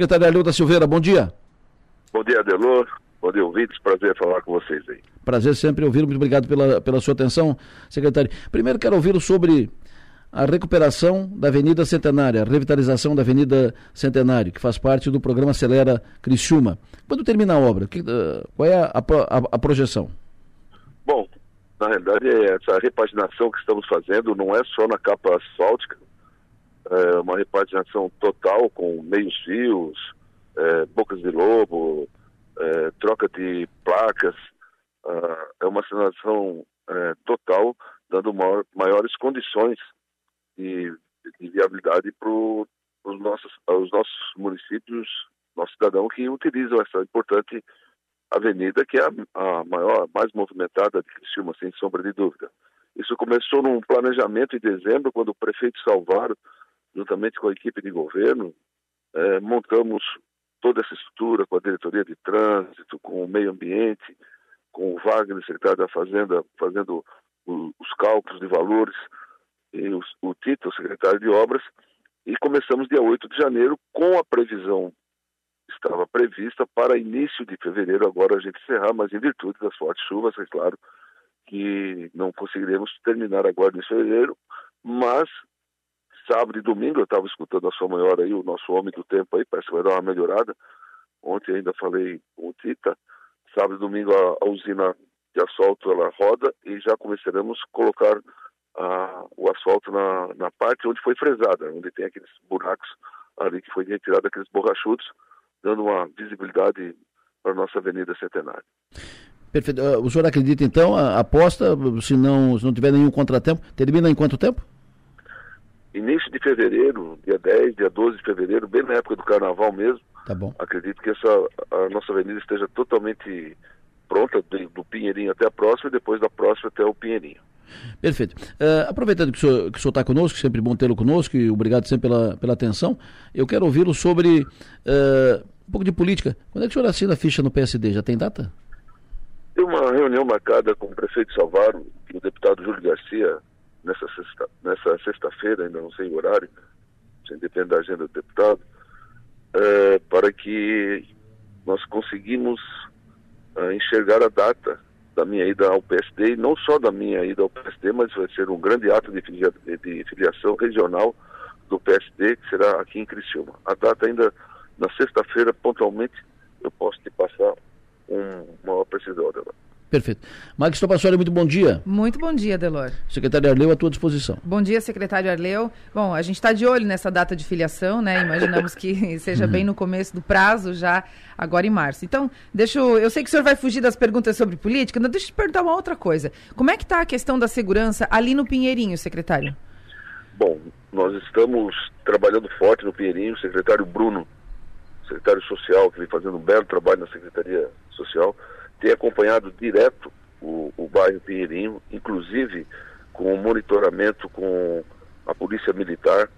Secretário Arleuda Silveira, bom dia. Bom dia, Adelor. Bom dia, ouvintes. Prazer falar com vocês aí. Prazer sempre ouvi-lo. Muito obrigado pela, pela sua atenção, secretário. Primeiro quero ouvi-lo sobre a recuperação da Avenida Centenária, a revitalização da Avenida Centenário, que faz parte do programa Acelera Criciúma. Quando termina a obra? Que, uh, qual é a, a, a, projeção? Bom, na realidade, essa repaginação que estamos fazendo não é só na capa asfáltica, é uma repaginação total com meios fios, é, bocas de lobo, é, troca de placas, uh, é uma sinalização é, total, dando maior, maiores condições de, de viabilidade para os nossos, os nossos municípios, nossos cidadãos que utilizam essa importante avenida, que é a, a maior, mais movimentada de Criciúma, sem sombra de dúvida. Isso começou num planejamento em dezembro, quando o prefeito Salvaro juntamente com a equipe de governo, é, montamos toda essa estrutura com a diretoria de trânsito, com o meio ambiente, com o Wagner, secretário da Fazenda, fazendo o, os cálculos de valores, e o, o Tito, secretário de Obras, e começamos dia 8 de janeiro com a previsão estava prevista para início de fevereiro, agora a gente encerrar, mas em virtude das fortes chuvas, é claro que não conseguiremos terminar agora em fevereiro, mas sábado e domingo, eu estava escutando a sua maior aí, o nosso homem do tempo aí, parece que vai dar uma melhorada. Ontem ainda falei com o Tita, sábado e domingo a, a usina de asfalto ela roda e já começaremos a colocar a, o asfalto na, na parte onde foi fresada, onde tem aqueles buracos ali que foi retirado aqueles borrachudos, dando uma visibilidade para a nossa Avenida Centenário. Perfeito. Uh, o senhor acredita então, a aposta, se não, se não tiver nenhum contratempo, termina em quanto tempo? Início de fevereiro, dia 10, dia 12 de fevereiro, bem na época do carnaval mesmo. Tá bom. Acredito que essa a nossa avenida esteja totalmente pronta, do Pinheirinho até a próxima e depois da próxima até o Pinheirinho. Perfeito. Uh, aproveitando que o senhor está conosco, sempre bom tê-lo conosco e obrigado sempre pela, pela atenção, eu quero ouvi-lo sobre uh, um pouco de política. Quando é que o senhor assina a ficha no PSD? Já tem data? Tem uma reunião marcada com o prefeito Salvaro e o deputado Júlio Garcia nessa sexta, nessa sexta-feira, ainda não sei o horário, sem da agenda do deputado, é, para que nós conseguimos é, enxergar a data da minha ida ao PSD, e não só da minha ida ao PSD, mas vai ser um grande ato de, filia, de filiação regional do PSD, que será aqui em Criciúma. A data ainda, na sexta-feira, pontualmente, eu posso te passar um, uma precisão dela. Perfeito. Marcos Topassoli, muito bom dia. Muito bom dia, Delor. Secretário Arleu, à tua disposição. Bom dia, secretário Arleu. Bom, a gente está de olho nessa data de filiação, né? Imaginamos que seja bem no começo do prazo, já agora em março. Então, deixa eu, eu sei que o senhor vai fugir das perguntas sobre política, mas deixa eu te perguntar uma outra coisa. Como é que está a questão da segurança ali no Pinheirinho, secretário? Bom, nós estamos trabalhando forte no Pinheirinho, o secretário Bruno, secretário social, que vem fazendo um belo trabalho na Secretaria Social, ter acompanhado direto o, o bairro Pinheirinho, inclusive com monitoramento com a polícia militar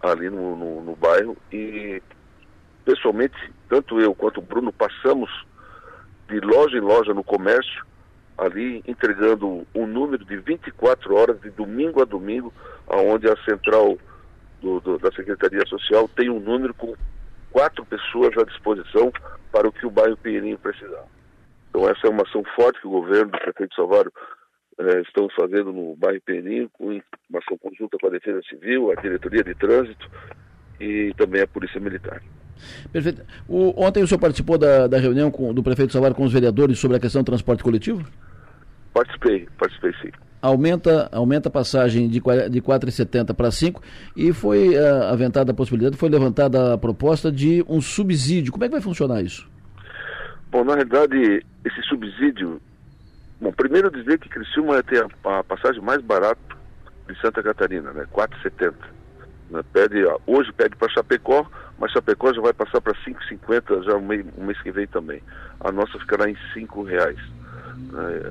ali no, no, no bairro e pessoalmente tanto eu quanto o Bruno passamos de loja em loja no comércio ali entregando um número de 24 horas de domingo a domingo aonde a central do, do, da Secretaria Social tem um número com quatro pessoas à disposição para o que o bairro Pinheirinho precisar. Então essa é uma ação forte que o governo do prefeito Salvador eh, estão fazendo no bairro Peninho, com uma ação conjunta com a Defesa Civil, a Diretoria de Trânsito e também a Polícia Militar. Perfeito. O, ontem o senhor participou da, da reunião com, do prefeito Salvador com os vereadores sobre a questão do transporte coletivo? Participei, participei sim. Aumenta, aumenta a passagem de, de 4,70 para 5 e foi uh, aventada a possibilidade, foi levantada a proposta de um subsídio. Como é que vai funcionar isso? Bom, na realidade, esse subsídio. Bom, primeiro dizer que Criciúma tem a, a passagem mais barata de Santa Catarina, né? 4,70. Né? Pede, hoje pede para Chapecó, mas Chapecó já vai passar para 5,50 já um mês, um mês que vem também. A nossa ficará em R$ reais.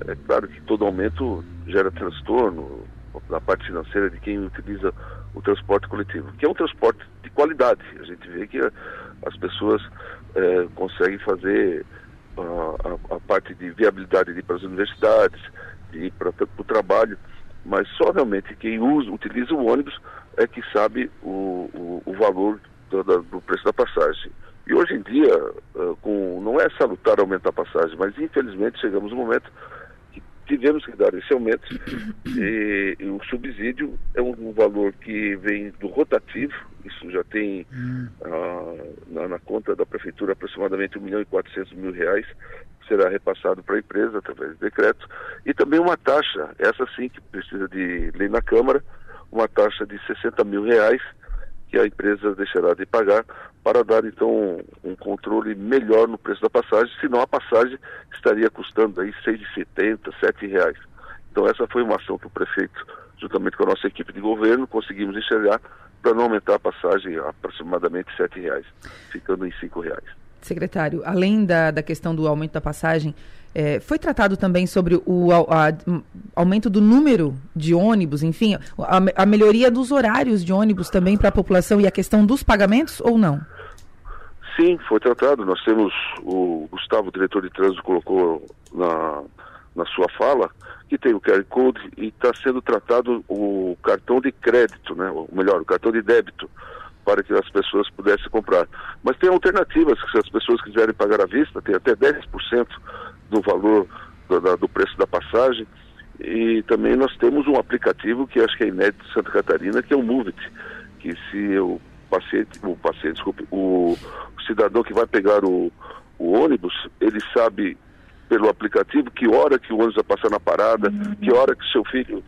É, é claro que todo aumento gera transtorno na parte financeira de quem utiliza o transporte coletivo, que é um transporte de qualidade. A gente vê que as pessoas é, conseguem fazer a, a, parte de viabilidade de ir para as universidades, de ir para, para o trabalho, mas só realmente quem usa, utiliza o ônibus é que sabe o, o, o valor do, do preço da passagem. E hoje em dia, eh, com, não é salutar aumentar a passagem, mas infelizmente chegamos no momento tivemos que dar esse aumento e, e o subsídio é um, um, valor que vem do rotativo, isso já tem hum. ah, na, na, conta da prefeitura aproximadamente 1 milhão e 400 mil reais, será repassado para a empresa através de decreto, e também uma taxa, essa sim que precisa de lei na Câmara, uma taxa de 60 mil reais, que a empresa deixará de pagar para dar então um controle melhor no preço da passagem, senão a passagem estaria custando aí R$ 6,70, R$ reais. Então essa foi uma ação que o prefeito, juntamente com a nossa equipe de governo, conseguimos enxergar para não aumentar a passagem a aproximadamente R$ reais, ficando em R$ reais. Secretário, além da, da questão do aumento da passagem, é, foi tratado também sobre o a, a, aumento do número de ônibus, enfim, a, a melhoria dos horários de ônibus também para a população e a questão dos pagamentos ou não? Sim, foi tratado. Nós temos o Gustavo, diretor de trânsito, colocou na, na sua fala que tem o QR Code e está sendo tratado o cartão de crédito, né? ou melhor, o cartão de débito para que as pessoas pudessem comprar. Mas tem alternativas, se as pessoas quiserem pagar à vista, tem até 10% do valor do, do, preço da passagem. E também nós temos um aplicativo que acho que é inédito de Santa Catarina, que é o Movit, que se o paciente, o paciente, desculpe, o cidadão que vai pegar o, o ônibus, ele sabe pelo aplicativo que hora que o ônibus vai passar na parada, uhum. que hora que seu filho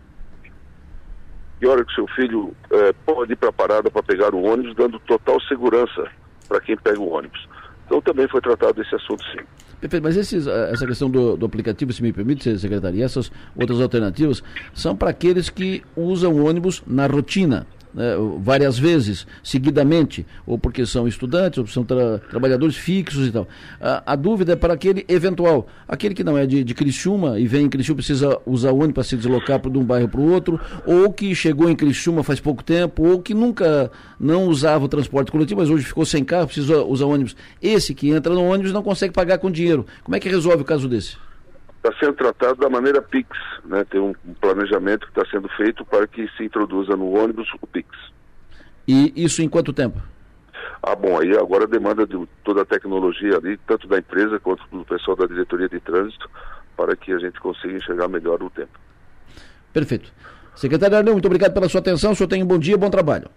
que hora que seu filho é, pode ir para a parada para pegar o ônibus, dando total segurança para quem pega o ônibus. Então também foi tratado esse assunto sim. Perfeito, mas esses, eh, essa questão do, do, aplicativo, se me permite, secretário, e essas outras alternativas são para aqueles que usam ônibus na rotina né, várias vezes, seguidamente, ou porque são estudantes, ou são tra trabalhadores fixos e tal. A, a, dúvida é para aquele eventual, aquele que não é de, de Criciúma e vem em Criciúma, precisa usar o ônibus para se deslocar de um bairro para o outro, ou que chegou em Criciúma faz pouco tempo, ou que nunca não usava o transporte coletivo, mas hoje ficou sem carro, precisa usar ônibus. Esse que entra no ônibus não consegue pagar com dinheiro. Como é que resolve o caso desse? Está sendo tratado da maneira PIX, né? Tem um, planejamento que está sendo feito para que se introduza no ônibus o PIX. E isso em quanto tempo? Ah, bom, aí agora demanda de toda a tecnologia ali, tanto da empresa quanto do pessoal da diretoria de trânsito, para que a gente consiga enxergar melhor o tempo. Perfeito. Secretário Arleu, muito obrigado pela sua atenção. O senhor tem um bom dia, bom trabalho.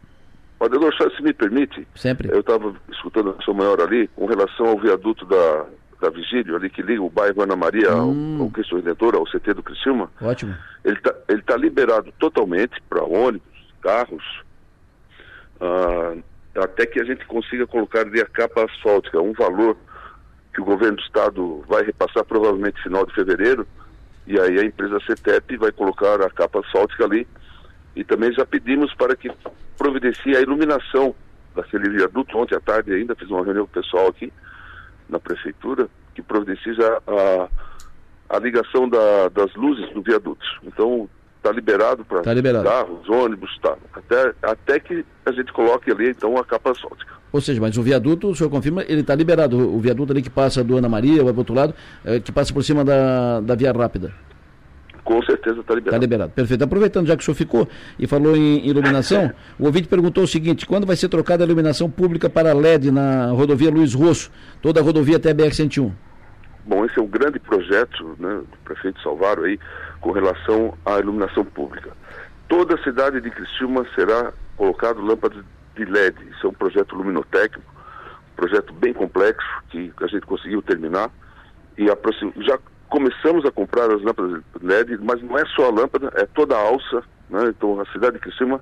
Padre, se me permite. Sempre. Eu estava escutando a sua maior ali, com relação ao viaduto da, da Vigílio, ali que liga o bairro Ana Maria hum. ao, ao Cristo Redentor, ao CT do Criciúma. Ótimo. Ele está ele tá liberado totalmente para ônibus, carros, uh, até que a gente consiga colocar ali a capa asfáltica, um valor que o governo do estado vai repassar provavelmente final de fevereiro, e aí a empresa CETEP vai colocar a capa asfáltica ali. E também já pedimos para que providencie a iluminação daquele viaduto. Ontem à tarde ainda fiz uma reunião com o pessoal aqui, na prefeitura que providencia a, a ligação da, das luzes do viaduto. Então está liberado para tá carros, ônibus, tá. Até, até que a gente coloque ali então a capa asfáltica. Ou seja, mas o viaduto, o senhor confirma, ele está liberado. O viaduto ali que passa do Ana Maria, vai para o outro lado, é, que passa por cima da, da via rápida. Com certeza está liberado. Está liberado, perfeito. Aproveitando já que o senhor ficou e falou em iluminação, o ouvinte perguntou o seguinte: quando vai ser trocada a iluminação pública para LED na rodovia Luiz Rosso, toda a rodovia até BR-101? Bom, esse é um grande projeto né, do prefeito Salvaro aí com relação à iluminação pública. Toda a cidade de Criciúma será colocado lâmpadas de LED. Isso é um projeto luminotécnico, um projeto bem complexo que a gente conseguiu terminar e já começamos a comprar as lâmpadas LED, mas não é só a lâmpada, é toda a alça, né? então a cidade de Criciúma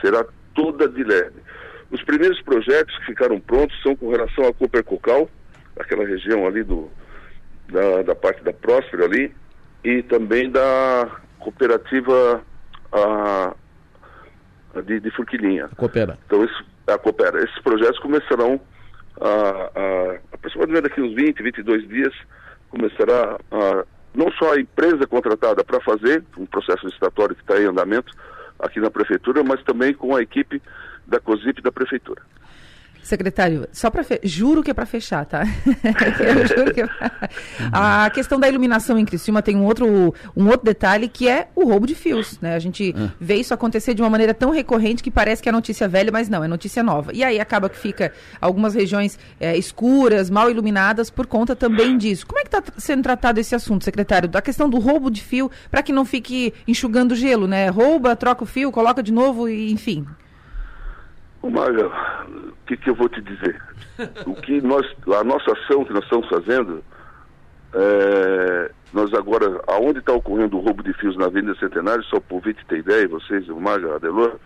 será toda de LED. Os primeiros projetos que ficaram prontos são com relação à Cooper Cocal, aquela região ali do, da, da parte da Próspera ali, e também da cooperativa a de, de Furquilinha. Coopera. Então, isso, a Coopera. Esses projetos começarão a, a, aproximadamente daqui uns 20, 22 dias, começará a, não só a empresa contratada para fazer um processo licitatório que está em andamento aqui na prefeitura, mas também com a equipe da COSIP da prefeitura. Secretário, só para fe... juro que é para fechar, tá? Eu juro que é pra... A questão da iluminação em Criciúma tem um outro, um outro detalhe que é o roubo de fios, né? A gente ah. vê isso acontecer de uma maneira tão recorrente que parece que é notícia velha, mas não, é notícia nova. E aí acaba que fica algumas regiões é, escuras, mal iluminadas por conta também disso. Como é que está sendo tratado esse assunto, secretário? Da questão do roubo de fio, para que não fique enxugando gelo, né? Rouba, troca o fio, coloca de novo e enfim. Maga, o que, que eu vou te dizer? O que nós, a nossa ação que nós estamos fazendo, é, nós agora, aonde está ocorrendo o roubo de fios na Avenida Centenário, só por Vite ter ideia, vocês, o Maga, Adelor,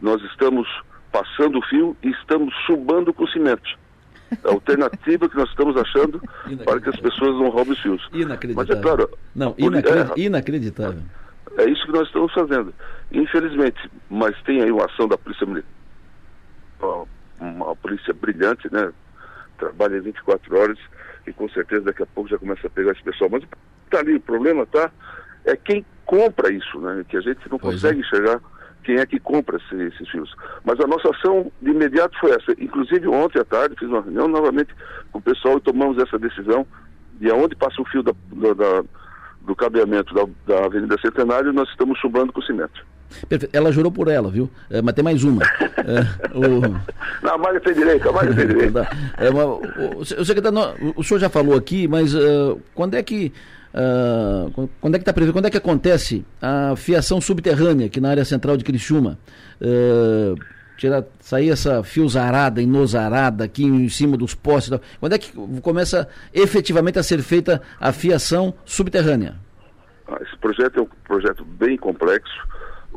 nós estamos passando o fio e estamos subando com cimento. A alternativa que nós estamos achando para que as pessoas não roubem os fios. Inacreditável. Mas é claro. Não. É, inacreditável. É isso que nós estamos fazendo. Infelizmente, mas tem aí uma ação da Polícia Militar uma polícia brilhante, né? Trabalha 24 horas e com certeza daqui a pouco já começa a pegar esse pessoal. Mas tá ali, o problema tá é quem compra isso, né? Que a gente não pois consegue é. enxergar quem é que compra esse, esses fios. Mas a nossa ação de imediato foi essa. Inclusive ontem à tarde fiz uma reunião novamente com o pessoal e tomamos essa decisão de aonde passa o fio da, da, do cabeamento da, da Avenida Centenário, nós estamos chubando com cimento. Perfeito. Ela jurou por ela, viu? É, mas tem mais uma. é, o... Não, a Mário tem direito, a Mário tem direito. é uma, o, o, secretário, o senhor já falou aqui, mas uh, quando é que. Uh, quando é que está previsto? Quando é que acontece a fiação subterrânea aqui na área central de Criciúma? Uh, tirar, sair essa fiozarada, inosarada aqui em cima dos postes. Quando é que começa efetivamente a ser feita a fiação subterrânea? Ah, esse projeto é um projeto bem complexo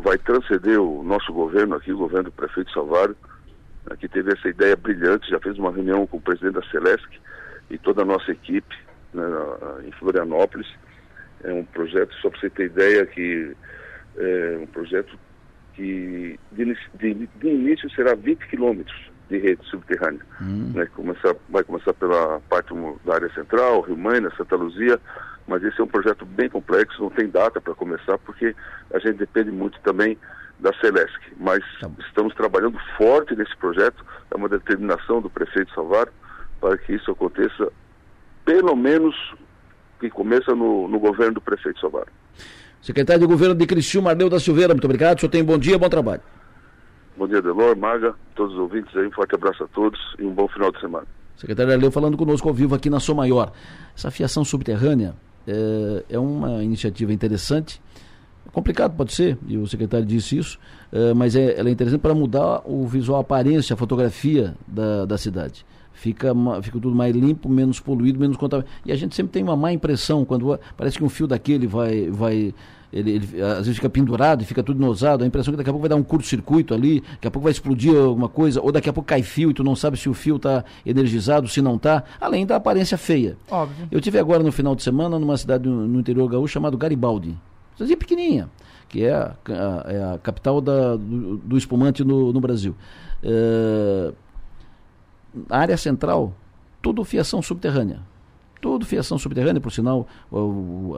vai transcender o nosso governo aqui, o governo do prefeito Salvário, né, que teve essa ideia brilhante, já fez uma reunião com o presidente da Celesc e toda a nossa equipe né, em Florianópolis. É um projeto, só para você ter ideia, que é um projeto que de, de, de início será 20 quilômetros de rede subterrânea. Hum. Né, começar, vai começar pela parte da área central, Rio Maina, Santa Luzia, mas esse é um projeto bem complexo, não tem data para começar, porque a gente depende muito também da Celesc. Mas tá estamos trabalhando forte nesse projeto, é uma determinação do prefeito Salvar para que isso aconteça, pelo menos que começa no, no governo do prefeito Salvar. Secretário de Governo de Criciúma, Arneu da Silveira, muito obrigado. O senhor tem um bom dia, bom trabalho. Bom dia, Delor, Maga, todos os ouvintes aí, um forte abraço a todos e um bom final de semana. Secretário Arleu falando conosco ao vivo aqui na Sou Maior. Essa fiação subterrânea, é, é uma iniciativa interessante. Complicado pode ser, e o secretário disse isso, é, mas é, ela é interessante para mudar o visual, a aparência, a fotografia da, da cidade. Fica, fica tudo mais limpo, menos poluído, menos contaminado. E a gente sempre tem uma má impressão quando parece que um fio daquele vai, vai ele, ele, às vezes fica pendurado e fica tudo nosado, a impressão é que daqui a pouco vai dar um curto-circuito ali, daqui a pouco vai explodir alguma coisa, ou daqui a pouco cai fio e tu não sabe se o fio está energizado, se não está, além da aparência feia. Óbvio. Eu tive agora no final de semana numa cidade no, interior gaúcho chamado Garibaldi, cidade pequenininha, que é a, a, é a capital da, do, do, espumante no, no Brasil. É, a área central, tudo fiação subterrânea tudo fiação subterrânea, por sinal,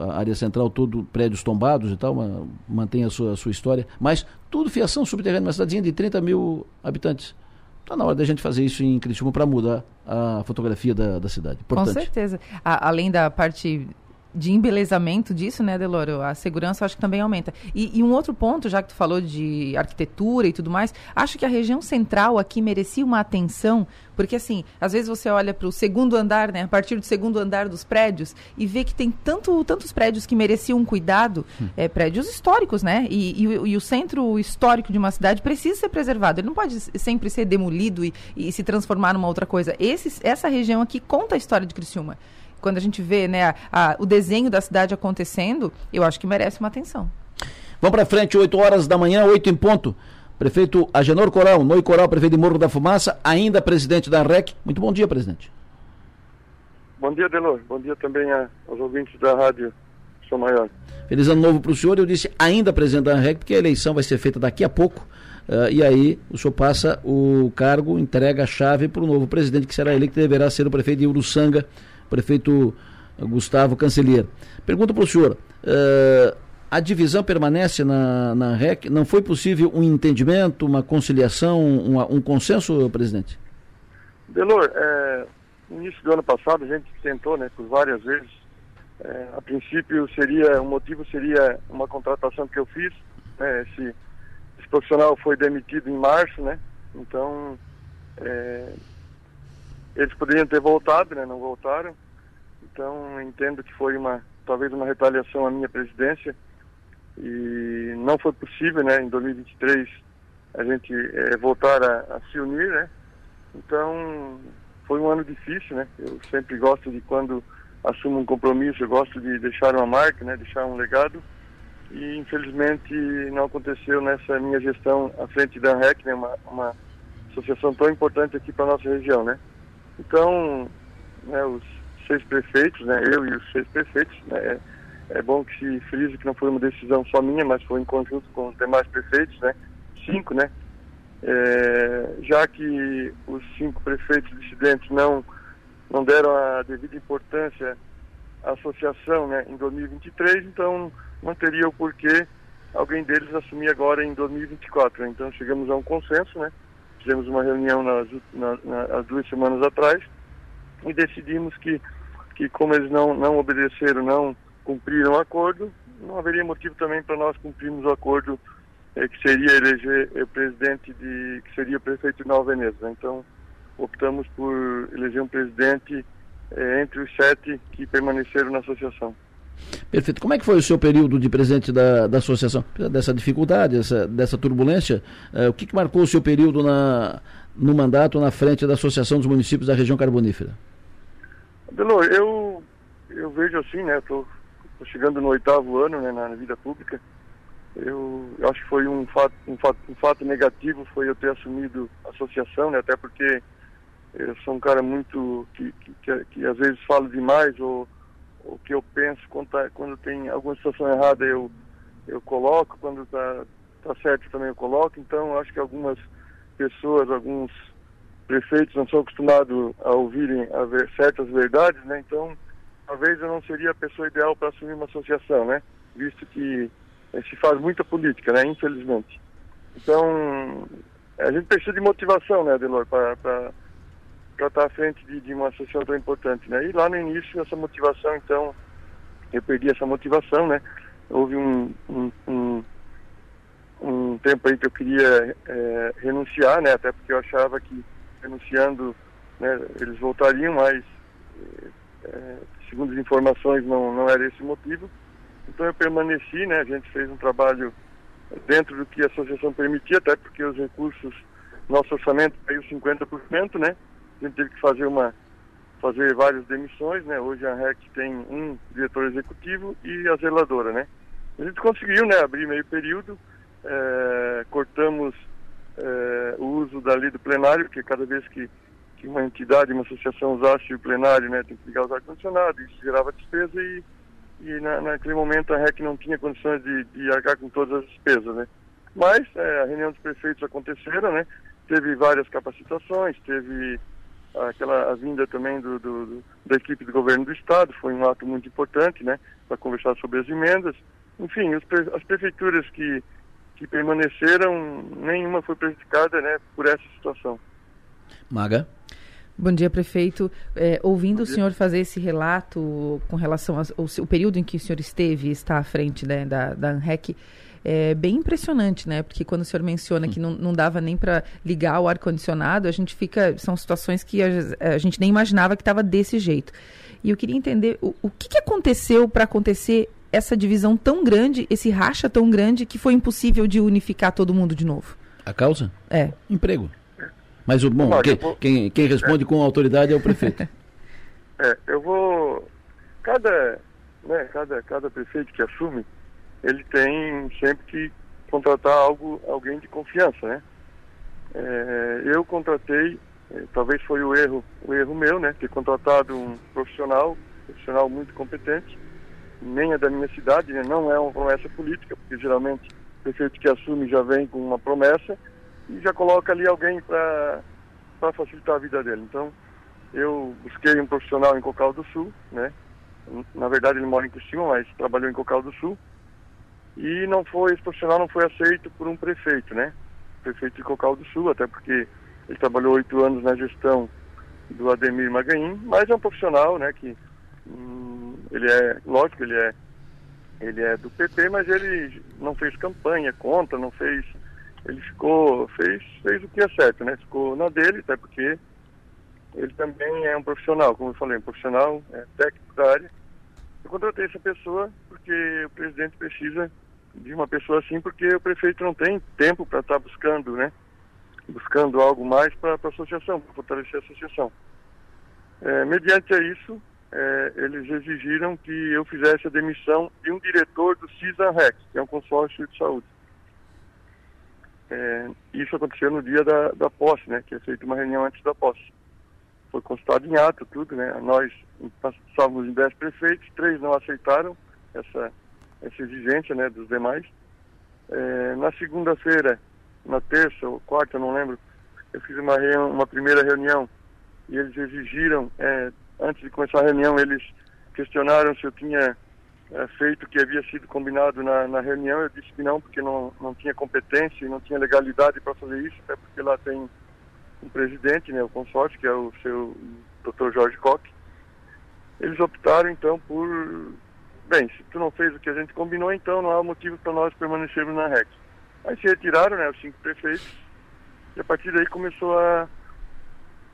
a área central, todo prédios tombados e tal, uma, mantém a sua, a sua história, mas tudo fiação subterrânea, uma cidadezinha de 30 mil habitantes. Está na hora da gente fazer isso em Criciúma para mudar a fotografia da, da cidade. Importante. Com certeza. A, além da parte de embelezamento disso, né, Deloro? A segurança acho que também aumenta. E, e, um outro ponto, já que tu falou de arquitetura e tudo mais, acho que a região central aqui merecia uma atenção, porque assim, às vezes você olha para o segundo andar, né, a partir do segundo andar dos prédios, e vê que tem tanto, tantos prédios que mereciam um cuidado, hum. é, prédios históricos, né? E, e, e, o centro histórico de uma cidade precisa ser preservado. Ele não pode sempre ser demolido e, se transformar numa outra coisa. Esse, essa região aqui conta a história de Criciúma quando a gente vê né, a, a, o desenho da cidade acontecendo, eu acho que merece uma atenção. Vamos para frente, 8 horas da manhã, 8 em ponto. Prefeito Agenor Coral, Noi Coral, prefeito de Morro da Fumaça, ainda presidente da REC. Muito bom dia, presidente. Bom dia, Delor. Bom dia também a, aos ouvintes da Rádio São Maior. Feliz ano novo para o senhor. Eu disse ainda presidente da REC, porque a eleição vai ser feita daqui a pouco. Uh, e aí o senhor passa o cargo, entrega a chave para o novo presidente, que será ele que deverá ser o prefeito de Uruçanga prefeito Gustavo Cancelheiro. Pergunta para o senhor, uh, a divisão permanece na, na REC? Não foi possível um entendimento, uma conciliação, um, um consenso, presidente? Delor, é, no início do ano passado a gente tentou, né, por várias vezes, é, a princípio seria, o motivo seria uma contratação que eu fiz, né, esse, esse profissional foi demitido em março, né, então é, eles poderiam ter voltado, né, não voltaram, então entendo que foi uma, talvez uma retaliação à minha presidência, e não foi possível, né, em 2023 a gente é, voltar a, a se unir, né, então, foi um ano difícil, né? Eu sempre gosto de quando assumo um compromisso, eu gosto de deixar uma marca, né? Deixar um legado. E infelizmente não aconteceu nessa minha gestão à frente da ANREC, né? Uma, uma associação tão importante aqui para nossa região, né? Então, né, os seis prefeitos, né? Eu e os seis prefeitos, né? É, é bom que se frise que não foi uma decisão só minha, mas foi em conjunto com os demais prefeitos, né? Cinco, né? É, já que os cinco prefeitos dissidentes não, não deram a devida importância à associação né, em 2023, então não teria o porquê alguém deles assumir agora em 2024. Né? Então chegamos a um consenso, né? fizemos uma reunião nas, na, na, duas semanas atrás e decidimos que, que como eles não, não obedeceram, não cumpriram o acordo, não haveria motivo também para nós cumprirmos o acordo é, que seria eleger o presidente de que seria prefeito de Nova Veneza. Então optamos por eleger um presidente é, entre os sete que permaneceram na associação. Perfeito. Como é que foi o seu período de presidente da, da associação? Dessa dificuldade, dessa, dessa turbulência, o que, que, marcou o seu período na, no mandato na frente da Associação dos Municípios da Região Carbonífera? Delor, eu, eu vejo assim, né? Estou chegando no oitavo ano né, na vida pública eu, eu acho que foi um fato, um fato, um fato negativo foi eu ter assumido a associação, né? Até porque eu sou um cara muito que, que, que, que às vezes falo demais ou o que eu penso quando, tá, quando tem alguma situação errada eu eu coloco quando tá tá certo também eu coloco então acho que algumas pessoas alguns prefeitos não são acostumados a ouvirem a ver certas verdades né então talvez eu não seria a pessoa ideal para assumir uma associação né visto que se faz muita política, né? Infelizmente. Então, a gente precisa de motivação, né, para estar tá à frente de, de, uma associação tão importante, né? E lá no início, essa motivação, então, eu perdi essa motivação, né? Houve um, um, um, um tempo aí que eu queria é, renunciar, né? Até porque eu achava que renunciando, né, eles voltariam, mas, é, segundo as informações, não, não era esse o motivo. Então eu permaneci, né? A gente fez um trabalho dentro do que a associação permitia, até porque os recursos, nosso orçamento caiu 50%, né? A gente teve que fazer uma fazer várias demissões, né? Hoje a REC tem um diretor executivo e a zeladora, né? A gente conseguiu, né, abrir meio período, é, cortamos é, o uso da lei do plenário, porque cada vez que, que uma entidade, uma associação usasse o plenário, né, tem que ligar os ar-condicionado, isso gerava despesa e e na, naquele momento a REC não tinha condições de, de arcar com todas as despesas, né? Mas é, a reunião dos prefeitos aconteceram, né? Teve várias capacitações, teve aquela a vinda também do, do, do, da equipe do governo do estado, foi um ato muito importante, né? Para conversar sobre as emendas. Enfim, as prefeituras que, que permaneceram, nenhuma foi prejudicada, né? Por essa situação. Maga? Bom dia, prefeito. É, ouvindo o senhor fazer esse relato com relação ao, ao, período em que o senhor esteve e está à frente né, da, da ANREC, é bem impressionante, né? Porque quando o senhor menciona que não, não dava nem para ligar o ar-condicionado, a gente fica. São situações que a, a gente nem imaginava que estava desse jeito. E eu queria entender o, o que, que aconteceu para acontecer essa divisão tão grande, esse racha tão grande, que foi impossível de unificar todo mundo de novo. A causa? É. Emprego. Mas o bom, quem, vou... quem, quem, responde é. com autoridade é o prefeito. é, eu vou. Cada, né, cada, cada prefeito que assume, ele tem sempre que contratar algo, alguém de confiança, né? É, eu contratei, é, talvez foi o erro, o erro meu, né? Ter contratado um profissional, profissional muito competente, nem é da minha cidade, né, não é uma promessa política, porque geralmente o prefeito que assume já vem com uma promessa e já coloca ali alguém para facilitar a vida dele. Então, eu busquei um profissional em Cocal do Sul, né? Na verdade ele mora em Cristina, mas trabalhou em Cocal do Sul. E não foi, esse profissional não foi aceito por um prefeito, né? Prefeito de Cocal do Sul, até porque ele trabalhou oito anos na gestão do Ademir Magain, mas é um profissional, né, que hum, ele é, lógico, ele é ele é do PP, mas ele não fez campanha contra, não fez, ele ficou, fez, fez o que é certo, né, ficou na dele, até porque ele também é um profissional, como eu falei, um profissional é, técnico da área. Eu contratei essa pessoa porque o presidente precisa de uma pessoa assim, porque o prefeito não tem tempo para estar tá buscando, né? Buscando algo mais para a associação, para fortalecer a associação. É, mediante a isso, é, eles exigiram que eu fizesse a demissão de um diretor do CISANREX, que é um consórcio de saúde. É, isso aconteceu no dia da, da posse, né? Que é feita uma reunião antes da posse foi constado em ato tudo, né? Nós estávamos em 10 prefeitos, três não aceitaram essa, essa exigência né, dos demais. É, na segunda-feira, na terça ou quarta, não lembro, eu fiz uma, uma primeira reunião e eles exigiram, é, antes de começar a reunião, eles questionaram se eu tinha é, feito o que havia sido combinado na, na, reunião. Eu disse que não, porque não, não tinha competência e não tinha legalidade para fazer isso, até porque lá tem o presidente, né, o consórcio, que é o seu Dr. Jorge Koch, eles optaram então por, bem, se tu não fez o que a gente combinou, então não há motivo para nós permanecermos na REC. Aí se retiraram, né, os cinco prefeitos, e a partir daí começou a,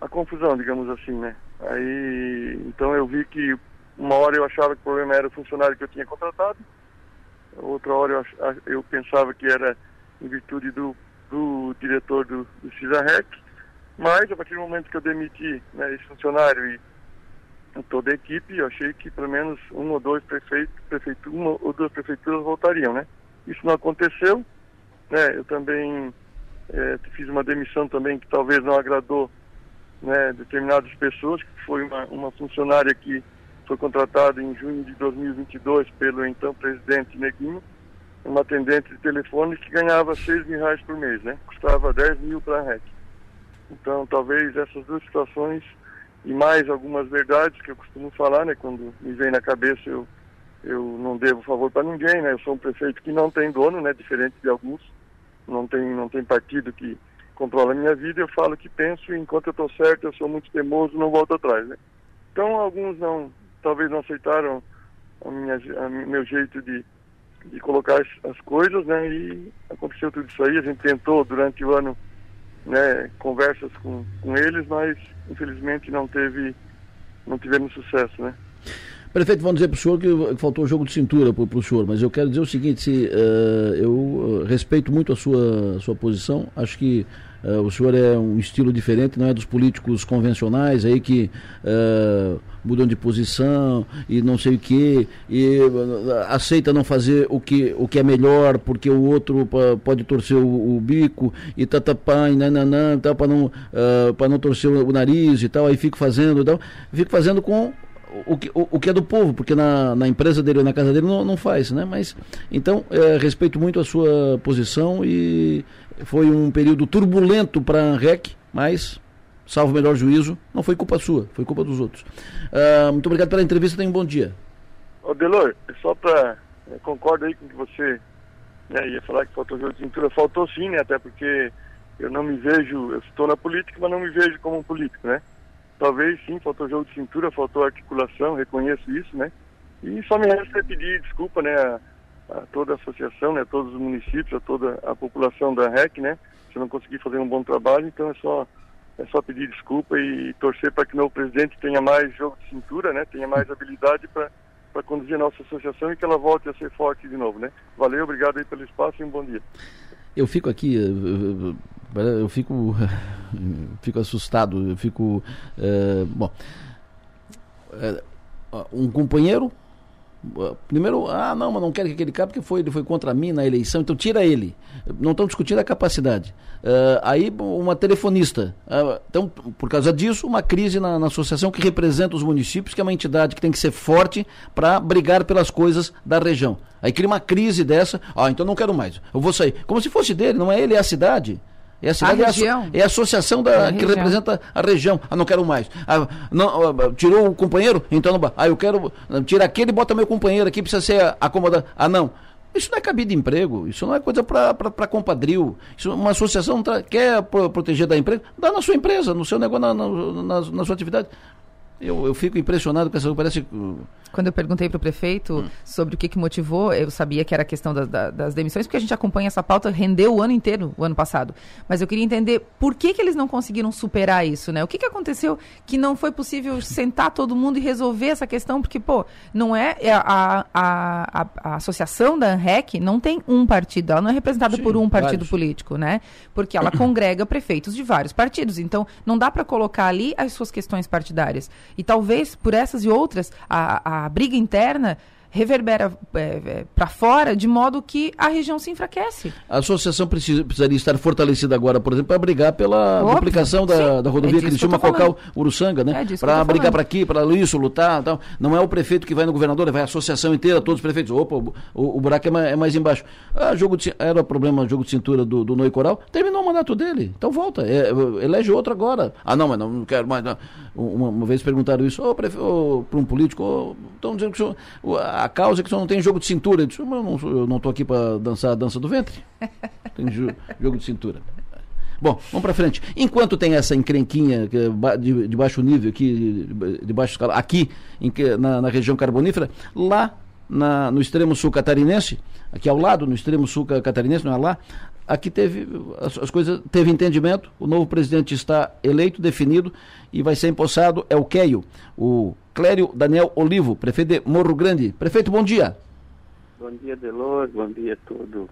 a confusão, digamos assim, né. Aí, então eu vi que uma hora eu achava que o problema era o funcionário que eu tinha contratado, outra hora eu, eu pensava que era em virtude do, do diretor do, do CISAREC, mas, a partir do momento que eu demiti né, esse funcionário e toda a equipe, eu achei que pelo menos um ou dois prefeitos, prefeitura, uma ou duas prefeituras voltariam, né? Isso não aconteceu, né? Eu também é, fiz uma demissão também que talvez não agradou né, determinadas pessoas, que foi uma, uma funcionária que foi contratada em junho de 2022 pelo então presidente Neguinho, uma atendente de telefone que ganhava 6 mil reais por mês, né? Custava 10 mil para a REC. Então, talvez essas duas situações e mais algumas verdades que eu costumo falar, né? Quando me vem na cabeça, eu, eu não devo favor para ninguém, né? Eu sou um prefeito que não tem dono, né? Diferente de alguns. Não tem, não tem partido que controla a minha vida. Eu falo que penso e enquanto eu estou certo, eu sou muito teimoso, não volto atrás, né? Então, alguns não, talvez não aceitaram a meu jeito de, de colocar as, as coisas, né? E aconteceu tudo isso aí. A gente tentou durante o ano né, conversas com, com eles, mas infelizmente não teve, não tivemos sucesso, né? Prefeito, vamos dizer para o senhor que faltou jogo de cintura para o senhor, mas eu quero dizer o seguinte, se, uh, eu respeito muito a sua, sua posição, acho que uh, o senhor é um estilo diferente, não é dos políticos convencionais aí que uh, mudam de posição e não sei o que, e aceita não fazer o que, o que é melhor porque o outro pode torcer o, o bico e tatapá e nananã, tal, para não, uh, não torcer o nariz e tal, aí fico fazendo tal, fico fazendo com o que, o, o, que é do povo, porque na, na empresa dele ou na casa dele não, não faz, né? Mas, então, é, respeito muito a sua posição e foi um período turbulento para a REC, mas, salvo o melhor juízo, não foi culpa sua, foi culpa dos outros. Uh, muito obrigado pela entrevista, tenha um bom dia. Ô Delor, só para. É, concordo aí com que você né, ia falar que faltou jogo de cintura, faltou sim, né? Até porque eu não me vejo, eu estou na política, mas não me vejo como um político, né? Talvez sim, faltou jogo de cintura, faltou articulação, reconheço isso, né? E só me resta pedir desculpa, né, a, a, toda a associação, né, a todos os municípios, a toda a população da REC, né? Se eu não conseguir fazer um bom trabalho, então é só é só pedir desculpa e torcer para que o novo presidente tenha mais jogo de cintura, né? Tenha mais habilidade para para conduzir a nossa associação e que ela volte a ser forte de novo, né? Valeu, obrigado aí pelo espaço e um bom dia. Eu fico aqui, eu fico, fico assustado, eu fico, é, bom, um companheiro Primeiro, ah, não, mas não quero que aquele cara, porque foi, ele foi contra mim na eleição, então tira ele. Não estão discutindo a capacidade. Uh, aí, uma telefonista. Uh, então, por causa disso, uma crise na, na, associação que representa os municípios, que é uma entidade que tem que ser forte para brigar pelas coisas da região. Aí cria uma crise dessa, ah, então não quero mais, eu vou sair. Como se fosse dele, não é ele, é a cidade. É a cidade, a região. É, a, é a associação da, a que região. representa a região. Ah, não quero mais. Ah, não, ah, tirou o companheiro? Então não. Ah, eu quero. Tira aquele e bota meu companheiro aqui, precisa ser acomodado. Ah, não. Isso não é cabide de emprego, isso não é coisa para compadril. Isso, uma associação quer proteger da empresa, dá na sua empresa, no seu negócio, na, na, na, na sua atividade. Eu, eu fico impressionado com essa. Parece. Quando eu perguntei para o prefeito hum. sobre o que, que motivou, eu sabia que era a questão da, da, das demissões, porque a gente acompanha essa pauta, rendeu o ano inteiro, o ano passado. Mas eu queria entender por que, que eles não conseguiram superar isso, né? O que, que aconteceu que não foi possível sentar todo mundo e resolver essa questão? Porque, pô, não é. é a, a, a, a associação da ANREC não tem um partido, ela não é representada Sim, por um partido vários. político, né? Porque ela congrega prefeitos de vários partidos. Então, não dá para colocar ali as suas questões partidárias. E talvez por essas e outras, a, a briga interna reverbera é, é, para fora, de modo que a região se enfraquece. A associação precisa, precisaria estar fortalecida agora, por exemplo, para brigar pela Óbvio, duplicação da, da rodovia é Criciúma Cocal Uruçanga, né? É para brigar para aqui, para isso, lutar. Tal. Não é o prefeito que vai no governador, vai a associação inteira, todos os prefeitos. Opa, o, o, o buraco é mais, é mais, embaixo. Ah, jogo de, era o problema jogo de cintura do, do Noi Coral, terminou o mandato dele. Então volta, é, elege outro agora. Ah, não, mas não, não quero mais. Não. Uma, uma, vez perguntaram isso, oh, oh, para um político, oh, estão dizendo que o senhor, a causa é que senhor não tem jogo de cintura. Eu disse, mas eu não estou aqui para dançar a dança do ventre. Tem jogo de cintura. Bom, vamos para frente. Enquanto tem essa encrenquinha é de, de baixo nível aqui, de baixo escala, aqui em, na, na região carbonífera, lá na, no extremo sul catarinense, aqui ao lado, no extremo sul catarinense, não é lá, aqui teve as, as, coisas, teve entendimento, o novo presidente está eleito, definido e vai ser empossado, é o Keio, o Clério Daniel Olivo, prefeito de Morro Grande. Prefeito, bom dia. Bom dia, Delor, bom dia a todos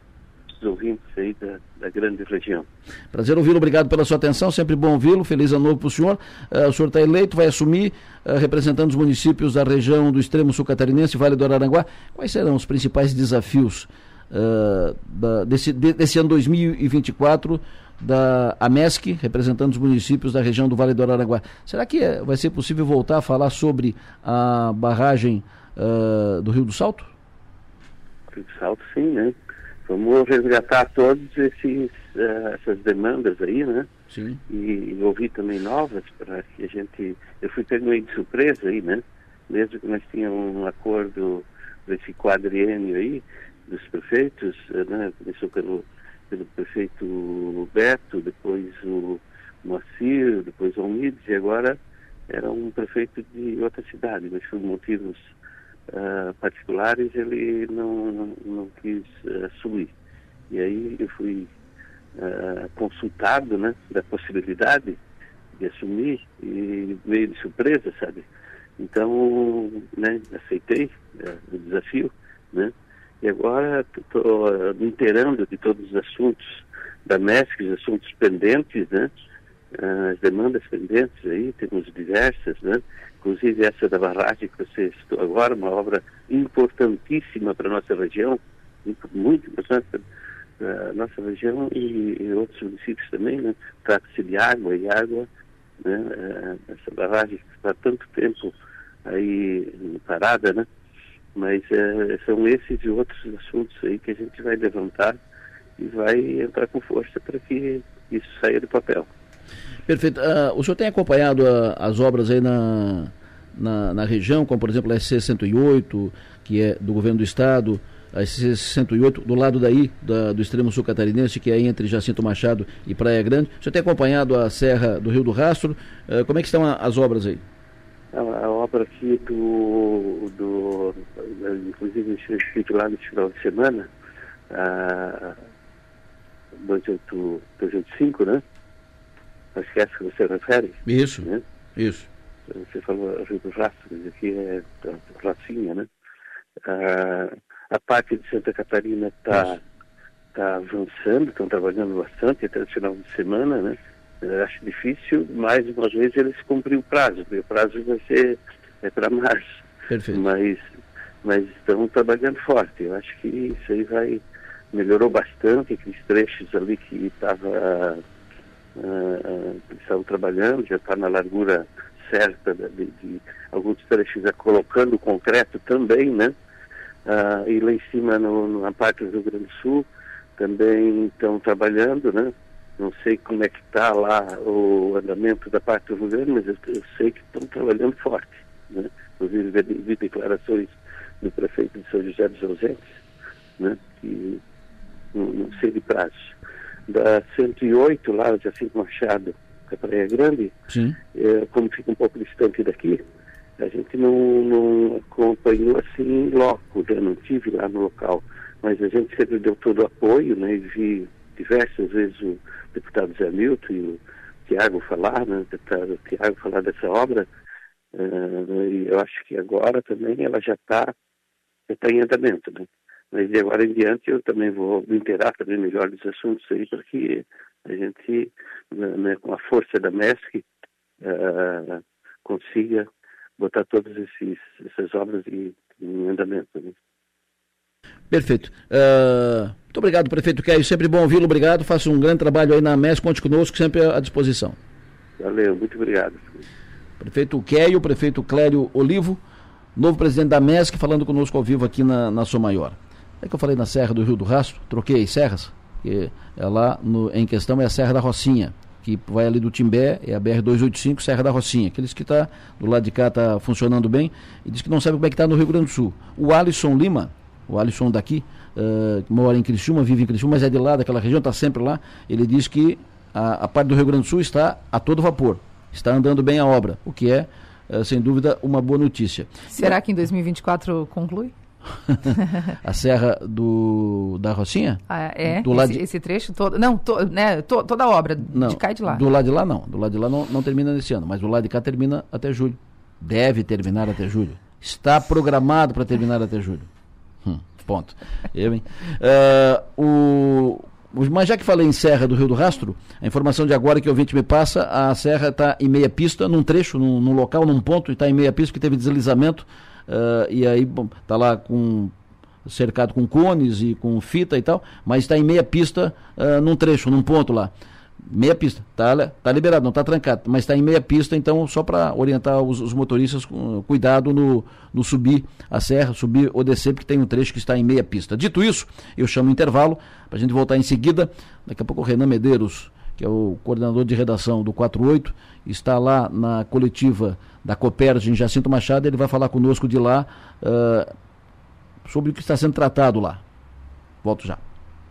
os ouvintes aí da, da grande região. Prazer ouvi-lo, obrigado pela sua atenção, sempre bom ouvi-lo, feliz ano novo para o senhor. Uh, o senhor está eleito, vai assumir, uh, representando os municípios da região do extremo sul catarinense, Vale do Araranguá. Quais serão os principais desafios uh, da, desse, de, desse ano 2024 da AMESC, representando os municípios da região do Vale do Araranguá. Será que é, vai ser possível voltar a falar sobre a barragem uh, do Rio do Salto? Rio do Salto, sim, né? Vamos resgatar todas uh, essas demandas aí, né? Sim. E, e ouvir também novas para que a gente. Eu fui pego meio de surpresa aí, né? Mesmo que nós tínhamos um acordo desse quadriênio aí, dos prefeitos, eh, né? Começou pelo, pelo prefeito Beto, depois o Moacir, depois o Almides, e agora era um prefeito de outra cidade, mas por motivos uh, particulares ele não, não quis uh, assumir. E aí eu fui uh, consultado né, da possibilidade de assumir e meio de surpresa, sabe? Então, né, aceitei uh, o desafio, né? E agora estou me inteirando de todos os assuntos da MESC, os assuntos pendentes, né? Uh, as demandas pendentes aí, temos diversas, né? Inclusive essa da barragem que você citou agora, uma obra importantíssima para a nossa região, muito, muito importante para a nossa região e, e, outros municípios também, né? Trata-se de água e água, né? Uh, essa barragem que está há tanto tempo aí parada, né? Mas é, são esses e outros assuntos aí que a gente vai levantar e vai entrar com força para que isso saia do papel. Perfeito. Uh, o senhor tem acompanhado uh, as obras aí na, na, na, região, como por exemplo a SC-108, que é do governo do estado, a SC-108 do lado daí, da, do extremo sul catarinense, que é entre Jacinto Machado e Praia Grande. O senhor tem acompanhado a Serra do Rio do Rastro. Uh, como é que estão as obras aí? A, a obra aqui do, do inclusive estive lá nesse final de semana, a 285, né? Acho que é essa que você refere. Isso, né? isso. Você falou Rio do Rastro, mas aqui é Racinha, né? A, a parte de Santa Catarina está tá avançando, estão trabalhando bastante até o final de semana, né? Eu acho difícil, mais uma vez, eles cumprem o prazo, porque o prazo vai ser é para março. Perfeito. Mas, mas estão trabalhando forte. Eu acho que isso aí vai melhorou bastante, aqueles trechos ali que estava uh, uh, estavam trabalhando, já está na largura certa de, de, de, alguns trechos já colocando concreto também, né? Uh, e lá em cima no, na parte do Rio Grande do Sul também estão trabalhando, né? Não sei como é que está lá o andamento da parte do governo, mas eu, eu sei que estão trabalhando forte. Né? Inclusive, vi declarações do prefeito de São José dos Ausentes, né? que não, não sei de prazo. Da 108 lá, Jacinto Machado, que é Praia Grande, é, como fica um pouco distante daqui, a gente não, não acompanhou assim loco, né? não tive lá no local, mas a gente sempre deu todo o apoio, né? E vi diversas vezes o deputado Zé Milton e o Tiago falar, né? O deputado Tiago falar dessa obra, uh, e eu acho que agora também ela já está já tá em andamento, né? Mas de agora em diante eu também vou me inteirar também melhor dos assuntos aí, para que a gente, né, né, com a força da MESC, uh, consiga botar todas esses, essas obras em, em andamento. Né? Perfeito. Uh, muito obrigado, prefeito Caio. Sempre bom ouvi-lo. Obrigado. Faça um grande trabalho aí na MES. Conte conosco, sempre à disposição. Valeu, muito obrigado. Prefeito Keio, prefeito Clério Olivo, novo presidente da MESC, falando conosco ao vivo aqui na, na Sou Maior. É que eu falei na Serra do Rio do Rastro, troquei as serras, que é lá no, em questão é a Serra da Rocinha que vai ali do Timbé, é a BR-285, Serra da Rocinha. Aqueles que está do lado de cá está funcionando bem e diz que não sabe como é que está no Rio Grande do Sul. O Alisson Lima, o Alisson daqui, uh, que mora em Criciúma, vive em Criciúma, mas é de lá, daquela região, está sempre lá. Ele diz que a, a, parte do Rio Grande do Sul está a todo vapor, está andando bem a obra, o que é, uh, sem dúvida, uma boa notícia. Será que em 2024 conclui? a Serra do, da Rocinha? Ah, é? Do esse, de... esse trecho todo? Não, to, né, to, toda a obra não, de cá e de lá. Do lado de lá não. Do lado de lá não, não termina nesse ano, mas do lado de cá termina até julho. Deve terminar até julho. Está programado para terminar até julho. Eu, hein? Uh, o, mas já que falei em Serra do Rio do Rastro, a informação de agora que o ouvinte me passa, a serra está em meia pista, num trecho, num, num local, num ponto, e está em meia pista que teve deslizamento uh, e aí está lá com cercado com cones e com fita e tal, mas está em meia pista uh, num trecho, num ponto lá. Meia pista, tá, tá liberado, não está trancado, mas está em meia pista, então só para orientar os, os, motoristas cuidado no, no subir a serra, subir ou descer, porque tem um trecho que está em meia pista. Dito isso, eu chamo o intervalo para a gente voltar em seguida. Daqui a pouco o Renan Medeiros, que é o coordenador de redação do 48, está lá na coletiva da Coperj em Jacinto Machado, ele vai falar conosco de lá uh, sobre o que está sendo tratado lá. Volto já.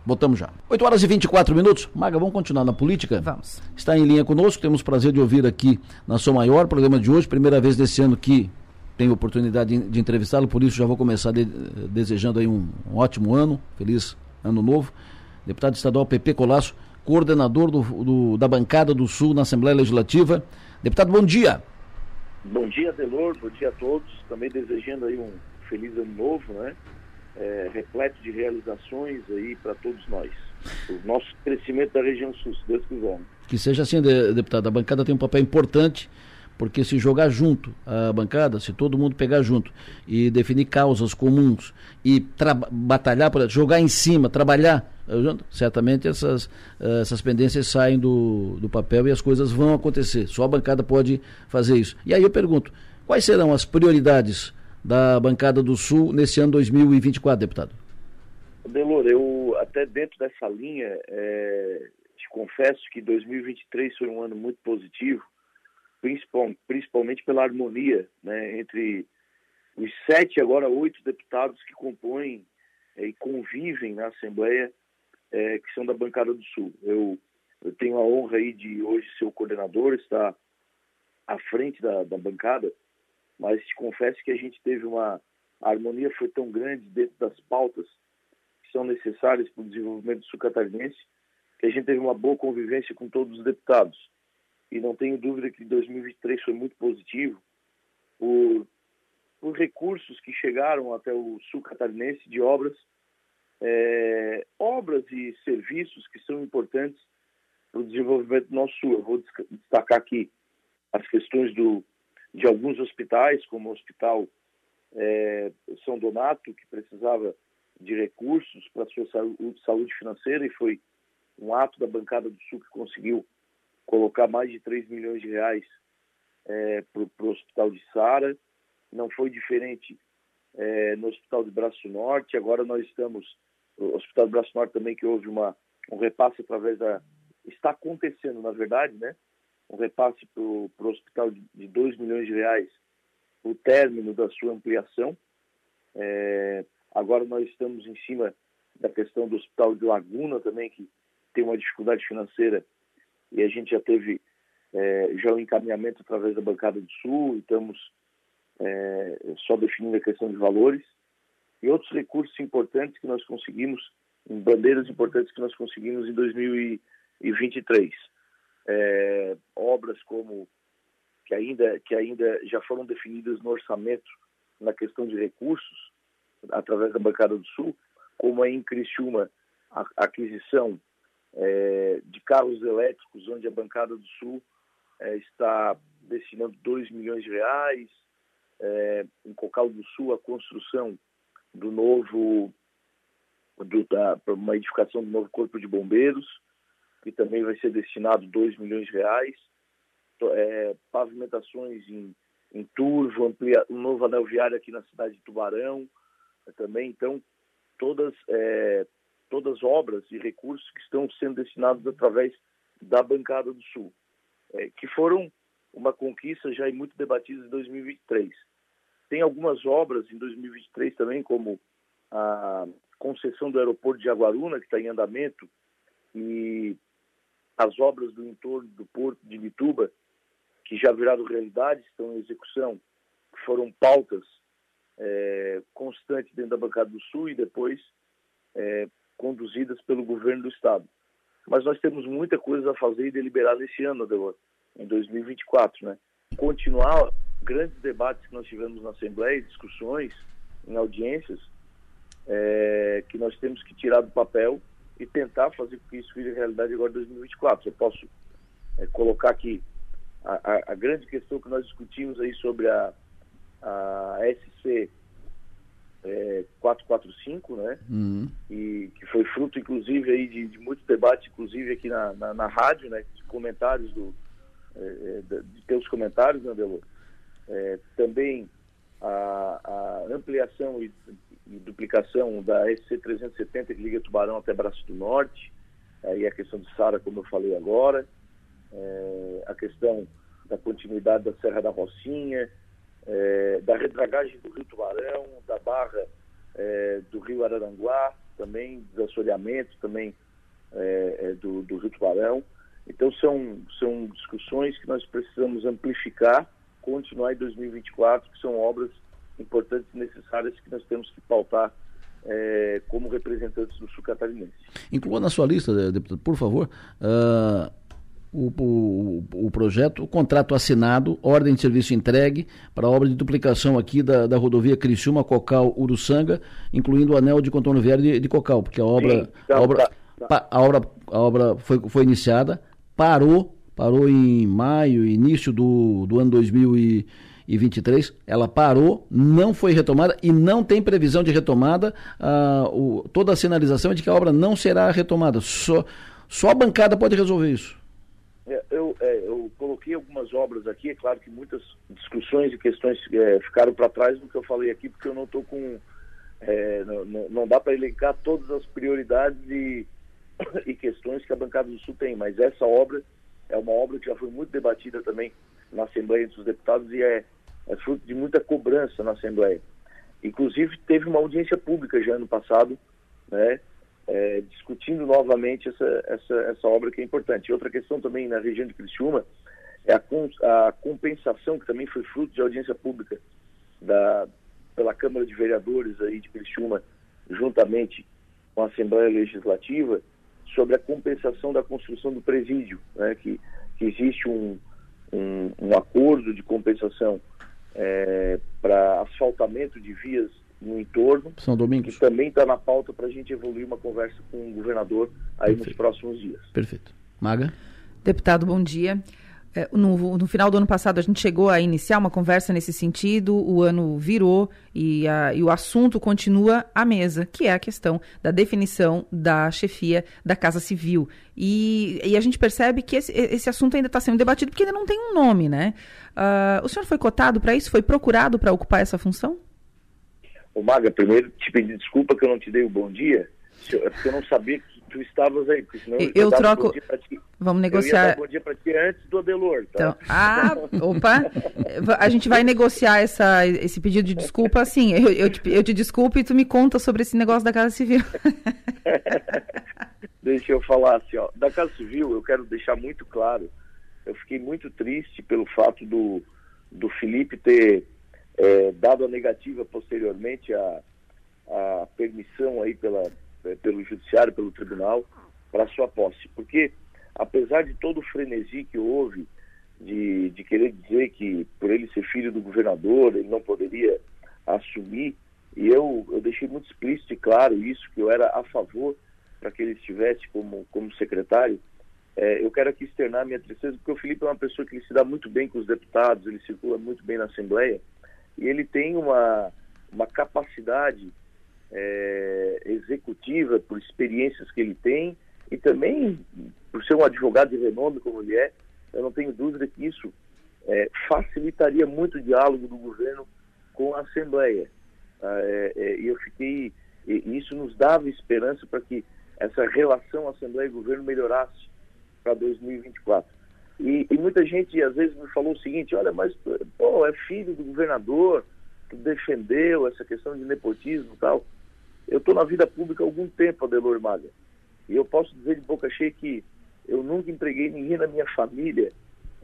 Voltamos já. 8 horas e 24 minutos. Maga, vamos continuar na política? Vamos. Está em linha conosco, temos prazer de ouvir aqui na sua maior programa de hoje, primeira vez desse ano que tenho oportunidade de, de entrevistá-lo, por isso já vou começar de, desejando aí um, um, ótimo ano, feliz ano novo. Deputado estadual PP Colasso, coordenador do, do, da bancada do Sul na Assembleia Legislativa. Deputado, bom dia. Bom dia, Delor, bom dia a todos. Também desejando aí um feliz ano novo, né? É, repleto de realizações aí para todos nós. O nosso crescimento da região sul, se Deus quiser. Que seja assim, deputado. A bancada tem um papel importante, porque se jogar junto a bancada, se todo mundo pegar junto e definir causas comuns e batalhar, jogar em cima, trabalhar certamente essas, eh, essas pendências saem do, do papel e as coisas vão acontecer. Só a bancada pode fazer isso. E aí eu pergunto, quais serão as prioridades da bancada do Sul nesse ano 2024, deputado? Delor, eu até dentro dessa linha, é, te confesso que 2023 foi um ano muito positivo, principal, principalmente pela harmonia né, entre os sete, agora oito deputados que compõem é, e convivem na Assembleia é, que são da bancada do Sul. Eu, eu, tenho a honra aí de hoje ser o coordenador, estar à frente da, da bancada, mas confesso que a gente teve uma a harmonia foi tão grande dentro das pautas que são necessárias para o desenvolvimento do sul catarinense que a gente teve uma boa convivência com todos os deputados. E não tenho dúvida que 2023 foi muito positivo por, por recursos que chegaram até o sul catarinense de obras é, obras e serviços que são importantes para o desenvolvimento do nosso sul. Eu vou destacar aqui as questões do, de alguns hospitais, como o Hospital é, São Donato, que precisava de recursos para sua saúde, financeira e foi um ato da bancada do Sul que conseguiu colocar mais de 3 milhões de reais é, para o Hospital de Sara. Não foi diferente é, no Hospital de Braço Norte. Agora nós estamos o Hospital do Braço Norte também, que houve uma, um repasse através da. Está acontecendo, na verdade, né? Um repasse para o hospital de 2 milhões de reais, o término da sua ampliação. É, agora nós estamos em cima da questão do Hospital de Laguna também, que tem uma dificuldade financeira e a gente já teve é, já o encaminhamento através da bancada do Sul, e estamos é, só definindo a questão de valores e outros recursos importantes que nós conseguimos, bandeiras importantes que nós conseguimos em 2023. É, obras como que ainda que ainda já foram definidas no orçamento na questão de recursos através da bancada do Sul, como é em Criciúma a aquisição é, de carros elétricos, onde a bancada do Sul é, está destinando 2 milhões de reais, é, em Cocal do Sul a construção do novo, do, da, uma edificação do novo corpo de bombeiros, que também vai ser destinado 2 milhões de reais, é, pavimentações em, em Turvo, amplia, um novo anel viário aqui na cidade de Tubarão, é, também, então, todas, é, todas obras e recursos que estão sendo destinados através da Bancada do Sul, é, que foram uma conquista já muito debatida em 2023. Tem algumas obras em 2023 também, como a concessão do aeroporto de Aguaruna, que está em andamento, e as obras do entorno do porto de Mituba, que já viraram realidade, estão em execução, foram pautas é, constantes dentro da bancada do Sul e depois é, conduzidas pelo governo do Estado. Mas nós temos muita coisa a fazer e deliberar nesse ano, Adelor, em 2024, né? Continuar grandes debates que nós tivemos na Assembleia, discussões, em audiências, é, que nós temos que tirar do papel e tentar fazer com que isso vire realidade agora em 2024. Eu posso é, colocar aqui a, a, a, grande questão que nós discutimos aí sobre a, a SC é, 445, né? Uhum. E que foi fruto, inclusive, aí de, de muito debate, inclusive aqui na, na, na rádio, né? De comentários do, é, é de, de teus comentários, né, Delor? É, também a, a ampliação e, duplicação da SC370 que liga Tubarão até Braço do Norte, aí a questão de Sara, como eu falei agora, é, a questão da continuidade da Serra da Rocinha, é, da redragagem do Rio Tubarão, da barra é, do Rio Araranguá, também desassoreamento também é, é, do, do Rio Tubarão. Então são, são discussões que nós precisamos amplificar continuar em 2024, que são obras importantes e necessárias que nós temos que pautar é, como representantes do sul catarinense. Inclua na sua lista, eh, deputado, por favor, uh, o, o, o, projeto, o contrato assinado, ordem de serviço entregue para a obra de duplicação aqui da, da rodovia Criciúma, Cocal, Uruçanga, incluindo o anel de contorno viário de, de Cocal, porque a obra, Sim, então, a, obra tá, tá. a obra, a obra foi, foi iniciada, parou parou em maio, início do, do ano 2023. Ela parou, não foi retomada e não tem previsão de retomada. Ah, o, toda a sinalização é de que a obra não será retomada. Só, só a bancada pode resolver isso. É, eu, é, eu coloquei algumas obras aqui, é claro que muitas discussões e questões é, ficaram para trás do que eu falei aqui, porque eu não estou com. É, não, não, dá para elencar todas as prioridades e, e questões que a bancada do Sul tem, mas essa obra é uma obra que já foi muito debatida também na Assembleia dos Deputados e é, é fruto de muita cobrança na Assembleia. Inclusive, teve uma audiência pública já ano passado, né, é, discutindo novamente essa, essa, essa obra que é importante. Outra questão também na região de Criciúma é a, a compensação, que também foi fruto de audiência pública da, pela Câmara de Vereadores aí de Criciúma, juntamente com a Assembleia Legislativa, sobre a compensação da construção do presídio, né, que, que existe um, um, um, acordo de compensação é, para asfaltamento de vias no entorno, São Domingos. que também está na pauta para a gente evoluir uma conversa com o governador aí Perfeito. nos próximos dias. Perfeito. Maga? Deputado, bom dia. É, no, no, final do ano passado, a gente chegou a iniciar uma conversa nesse sentido, o ano virou e, a, e, o assunto continua à mesa, que é a questão da definição da chefia da Casa Civil. E, e a gente percebe que esse, esse assunto ainda está sendo debatido porque ainda não tem um nome, né? Uh, o senhor foi cotado para isso? Foi procurado para ocupar essa função? Ô Maga, primeiro te pedi desculpa que eu não te dei o bom dia, é porque eu não sabia que tu estavas aí, porque senão eu, eu troco. Vamos negociar. bom dia para ti antes do Adelor. Tá? Então, ah, opa! A gente vai negociar essa, esse pedido de desculpa assim. Eu, eu, te, eu te desculpo e tu me conta sobre esse negócio da Casa Civil. Deixa eu falar assim, ó. Da Casa Civil, eu quero deixar muito claro. Eu fiquei muito triste pelo fato do, do Felipe ter é, dado a negativa posteriormente a, a permissão aí pela, pelo judiciário, pelo tribunal, para sua posse. Porque, apesar de todo o frenesi que houve de, de querer dizer que, por ele ser filho do governador, ele não poderia assumir, e eu, eu deixei muito explícito e claro isso, que eu era a favor para que ele estivesse como, como secretário, é, eu quero aqui externar minha tristeza, porque o Felipe é uma pessoa que se dá muito bem com os deputados, ele circula muito bem na Assembleia, e ele tem uma, uma capacidade é, executiva, por experiências que ele tem, e também por ser um advogado de renome como ele é, eu não tenho dúvida que isso é, facilitaria muito o diálogo do governo com a Assembleia. Ah, é, é, eu fiquei, e isso nos dava esperança para que essa relação Assembleia e governo melhorasse para 2024. E, e, muita gente às vezes me falou o seguinte, olha, mas pô, é filho do governador, que defendeu essa questão de nepotismo e tal. Eu estou na vida pública há algum tempo, Adelor Maga. E eu posso dizer de boca cheia que eu nunca empreguei ninguém na minha família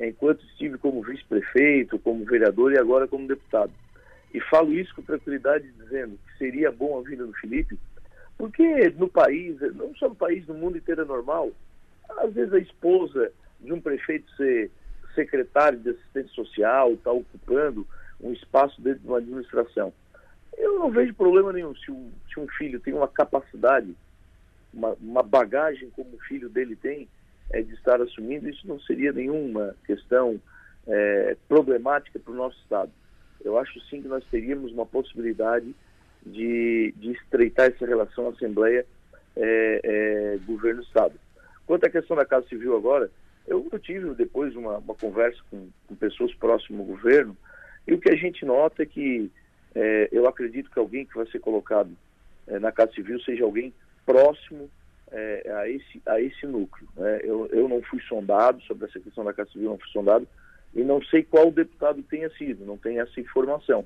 enquanto estive como vice-prefeito, como vereador e agora como deputado. E falo isso com tranquilidade, dizendo que seria bom a vida do Felipe, porque no país, não só no país, no mundo inteiro é normal, às vezes a esposa de um prefeito ser secretário de assistência social, está ocupando um espaço dentro de uma administração. Eu não vejo problema nenhum se um, se um filho tem uma capacidade, uma, uma bagagem como o filho dele tem, é, de estar assumindo, isso não seria nenhuma questão é, problemática para o nosso Estado. Eu acho sim que nós teríamos uma possibilidade de, de estreitar essa relação Assembleia é, é. Quanto à questão da Casa Civil agora, eu, eu tive depois uma, uma conversa com, com, pessoas próximas ao governo e o que a gente nota é que é, eu acredito que alguém que vai ser colocado é, na Casa Civil seja alguém próximo é, a, esse, a esse núcleo. Né? Eu, eu não fui sondado sobre essa questão da Casa Civil, não fui sondado e não sei qual deputado tenha sido, não tenho essa informação.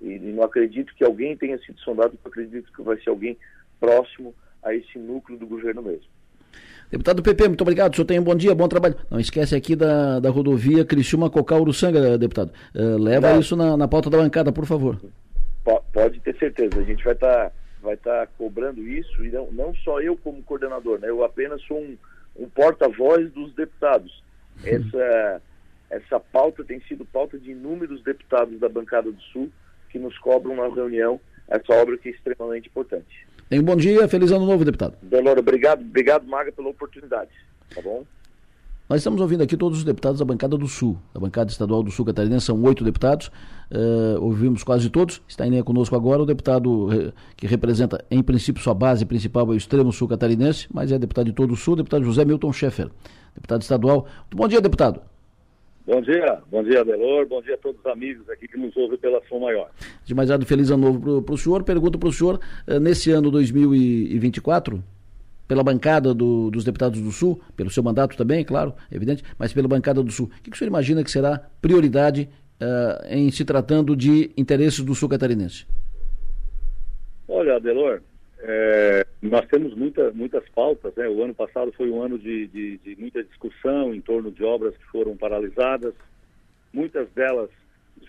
E, e não acredito que alguém tenha sido sondado, acredito que vai ser alguém próximo a esse núcleo do governo mesmo. Deputado PP, muito obrigado. O senhor tem um bom dia, bom trabalho. Não esquece aqui da, da rodovia Criciúma Cocal Uruçanga, deputado. Uh, leva isso na, na pauta da bancada, por favor. Pode ter certeza. A gente vai estar tá, vai tá cobrando isso, e não, não só eu como coordenador, né? Eu apenas sou um, um porta-voz dos deputados. Essa, essa pauta tem sido pauta de inúmeros deputados da bancada do Sul que nos cobram na reunião essa obra que é extremamente importante. Tenha um bom dia, feliz ano novo, deputado. Delora, obrigado, obrigado, Maga, pela oportunidade. Tá bom? Nós estamos ouvindo aqui todos os deputados da bancada do Sul, da bancada estadual do Sul catarinense, são oito deputados, uh, ouvimos quase todos. Está em linha conosco agora o deputado uh, que representa, em princípio, sua base principal é o extremo sul catarinense, mas é deputado de todo o Sul, deputado José Milton Schaeffer, deputado estadual. Muito bom dia, deputado. Bom dia, bom dia, Adelor, bom dia a todos os amigos aqui que nos ouvem pela Som Maior. De mais nada, feliz ano novo para o senhor. Pergunto para o senhor, eh, nesse ano 2024, pela bancada do, dos deputados do Sul, pelo seu mandato também, claro, evidente, mas pela bancada do Sul, o que, que o senhor imagina que será prioridade uh, em se tratando de interesses do Sul catarinense? Olha, Adelor, é, nós temos muita, muitas pautas. Né? O ano passado foi um ano de, de, de, muita discussão em torno de obras que foram paralisadas. Muitas delas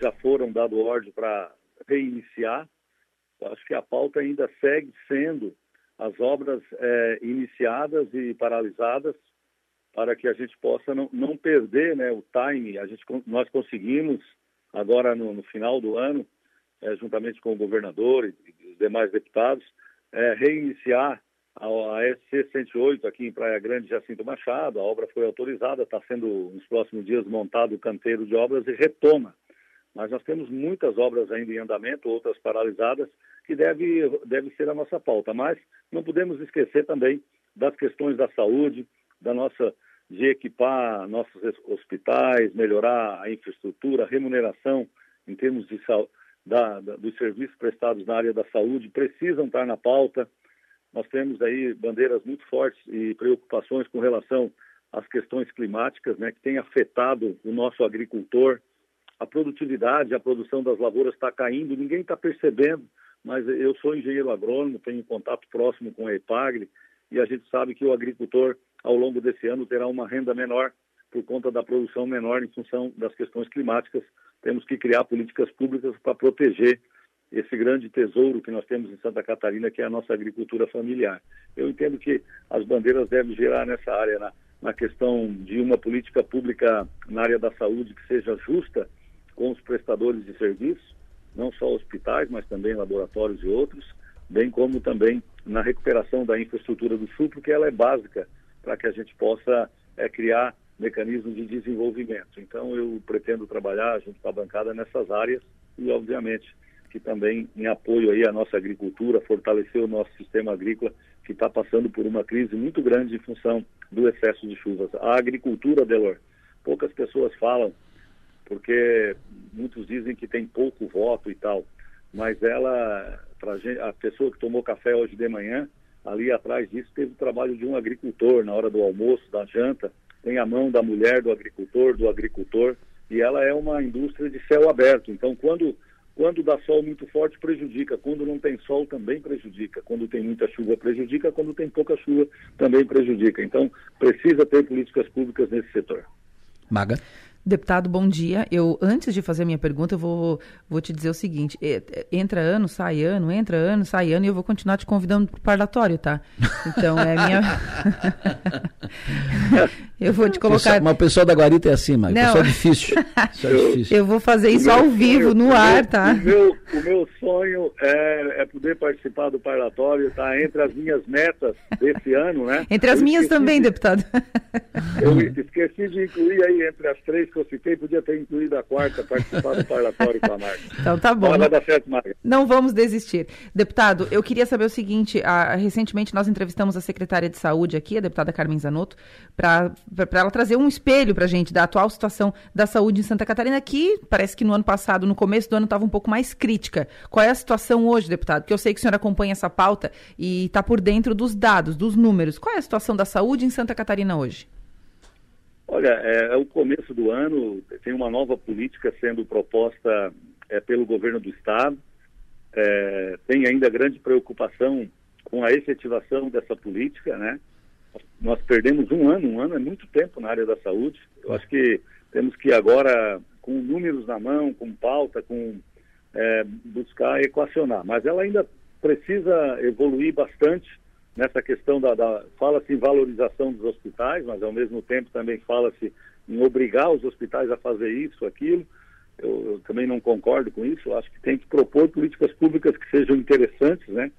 já foram dado ordem para reiniciar. Eu acho que a pauta ainda segue sendo as obras é, iniciadas e paralisadas para que a gente possa não, não perder né, o time. A gente, nós conseguimos, agora no, no final do ano, é, juntamente com o governador e, os demais deputados, é, reiniciar a, a SC-108 aqui em Praia Grande, Jacinto Machado. A obra foi autorizada, está sendo nos próximos dias montado o canteiro de obras e retoma. Mas nós temos muitas obras ainda em andamento, outras paralisadas, que deve, deve ser a nossa pauta. Mas não podemos esquecer também das questões da saúde, da nossa de equipar nossos hospitais, melhorar a infraestrutura, a remuneração em termos de da, da, dos serviços prestados na área da saúde precisam estar na pauta. nós temos aí bandeiras muito fortes e preocupações com relação às questões climáticas, né, que tem afetado o nosso agricultor. A produtividade, a produção das lavouras está caindo, ninguém está percebendo, mas eu sou engenheiro agrônomo, tenho contato próximo com a EPAGRE e a gente sabe que o agricultor, ao longo desse ano, terá uma renda menor por conta da produção menor em função das questões climáticas. Temos que criar políticas públicas para proteger esse grande tesouro que nós temos em Santa Catarina, que é a nossa agricultura familiar. Eu entendo que as bandeiras devem gerar nessa área, na, na questão de uma política pública na área da saúde que seja justa com os prestadores de serviço, não só hospitais, mas também laboratórios e outros, bem como também na recuperação da infraestrutura do sul, porque ela é básica para que a gente possa é, criar mecanismos de desenvolvimento. Então, eu pretendo trabalhar junto com a bancada nessas áreas e, obviamente, que também em apoio aí à nossa agricultura, fortalecer o nosso sistema agrícola, que está passando por uma crise muito grande em função do excesso de chuvas. A agricultura, Delor, poucas pessoas falam, porque muitos dizem que tem pouco voto e tal, mas ela, a pessoa que tomou café hoje de manhã, ali atrás disso teve o trabalho de um agricultor na hora do almoço, da janta, tem a mão da mulher do agricultor, do agricultor, e ela é uma indústria de céu aberto. Então, quando quando dá sol muito forte, prejudica. Quando não tem sol, também prejudica. Quando tem muita chuva, prejudica. Quando tem pouca chuva, também prejudica. Então, precisa ter políticas públicas nesse setor. Maga. Deputado, bom dia. Eu, antes de fazer a minha pergunta, eu vou, vou te dizer o seguinte: entra ano, sai ano, entra ano, sai ano, e eu vou continuar te convidando para o parlatório, tá? Então, é minha. eu vou te colocar. Mas o pessoal da Guarita é assim, mas Não. pessoal difícil. pessoal é difícil. Eu vou fazer isso ao vivo, no ar, tá? O meu, o meu sonho é, é poder participar do parlatório, tá? Entre as minhas metas desse ano, né? Entre as eu minhas também, de... deputado. Eu esqueci de incluir aí entre as três que eu citei, podia ter incluído a quarta, participar do parlatório com a Marta. Então tá bom. vai dar certo, Marta. Não vamos desistir. Deputado, eu queria saber o seguinte, a, recentemente nós entrevistamos a secretária de saúde aqui, a deputada Carmen Zanotto, para ela trazer um espelho para a gente da atual situação da saúde em Santa Catarina, que parece que no ano passado, no começo do ano, estava um pouco mais crítica. Qual é a situação hoje, deputado? Porque eu sei que o senhor acompanha essa pauta e está por dentro dos dados, dos números. Qual é a situação da saúde em Santa Catarina hoje? Olha, é, é, o começo do ano, tem uma nova política sendo proposta é, pelo governo do Estado. É, tem ainda grande preocupação com a efetivação dessa política, né? Nós perdemos um ano, um ano é muito tempo na área da saúde. Eu acho que temos que agora, com números na mão, com pauta, com é, buscar equacionar. Mas ela ainda precisa evoluir bastante nessa questão da, da fala-se em valorização dos hospitais, mas ao mesmo tempo também fala-se em obrigar os hospitais a fazer isso, aquilo. Eu, eu, também não concordo com isso. Eu acho que tem que propor políticas públicas que sejam interessantes, né,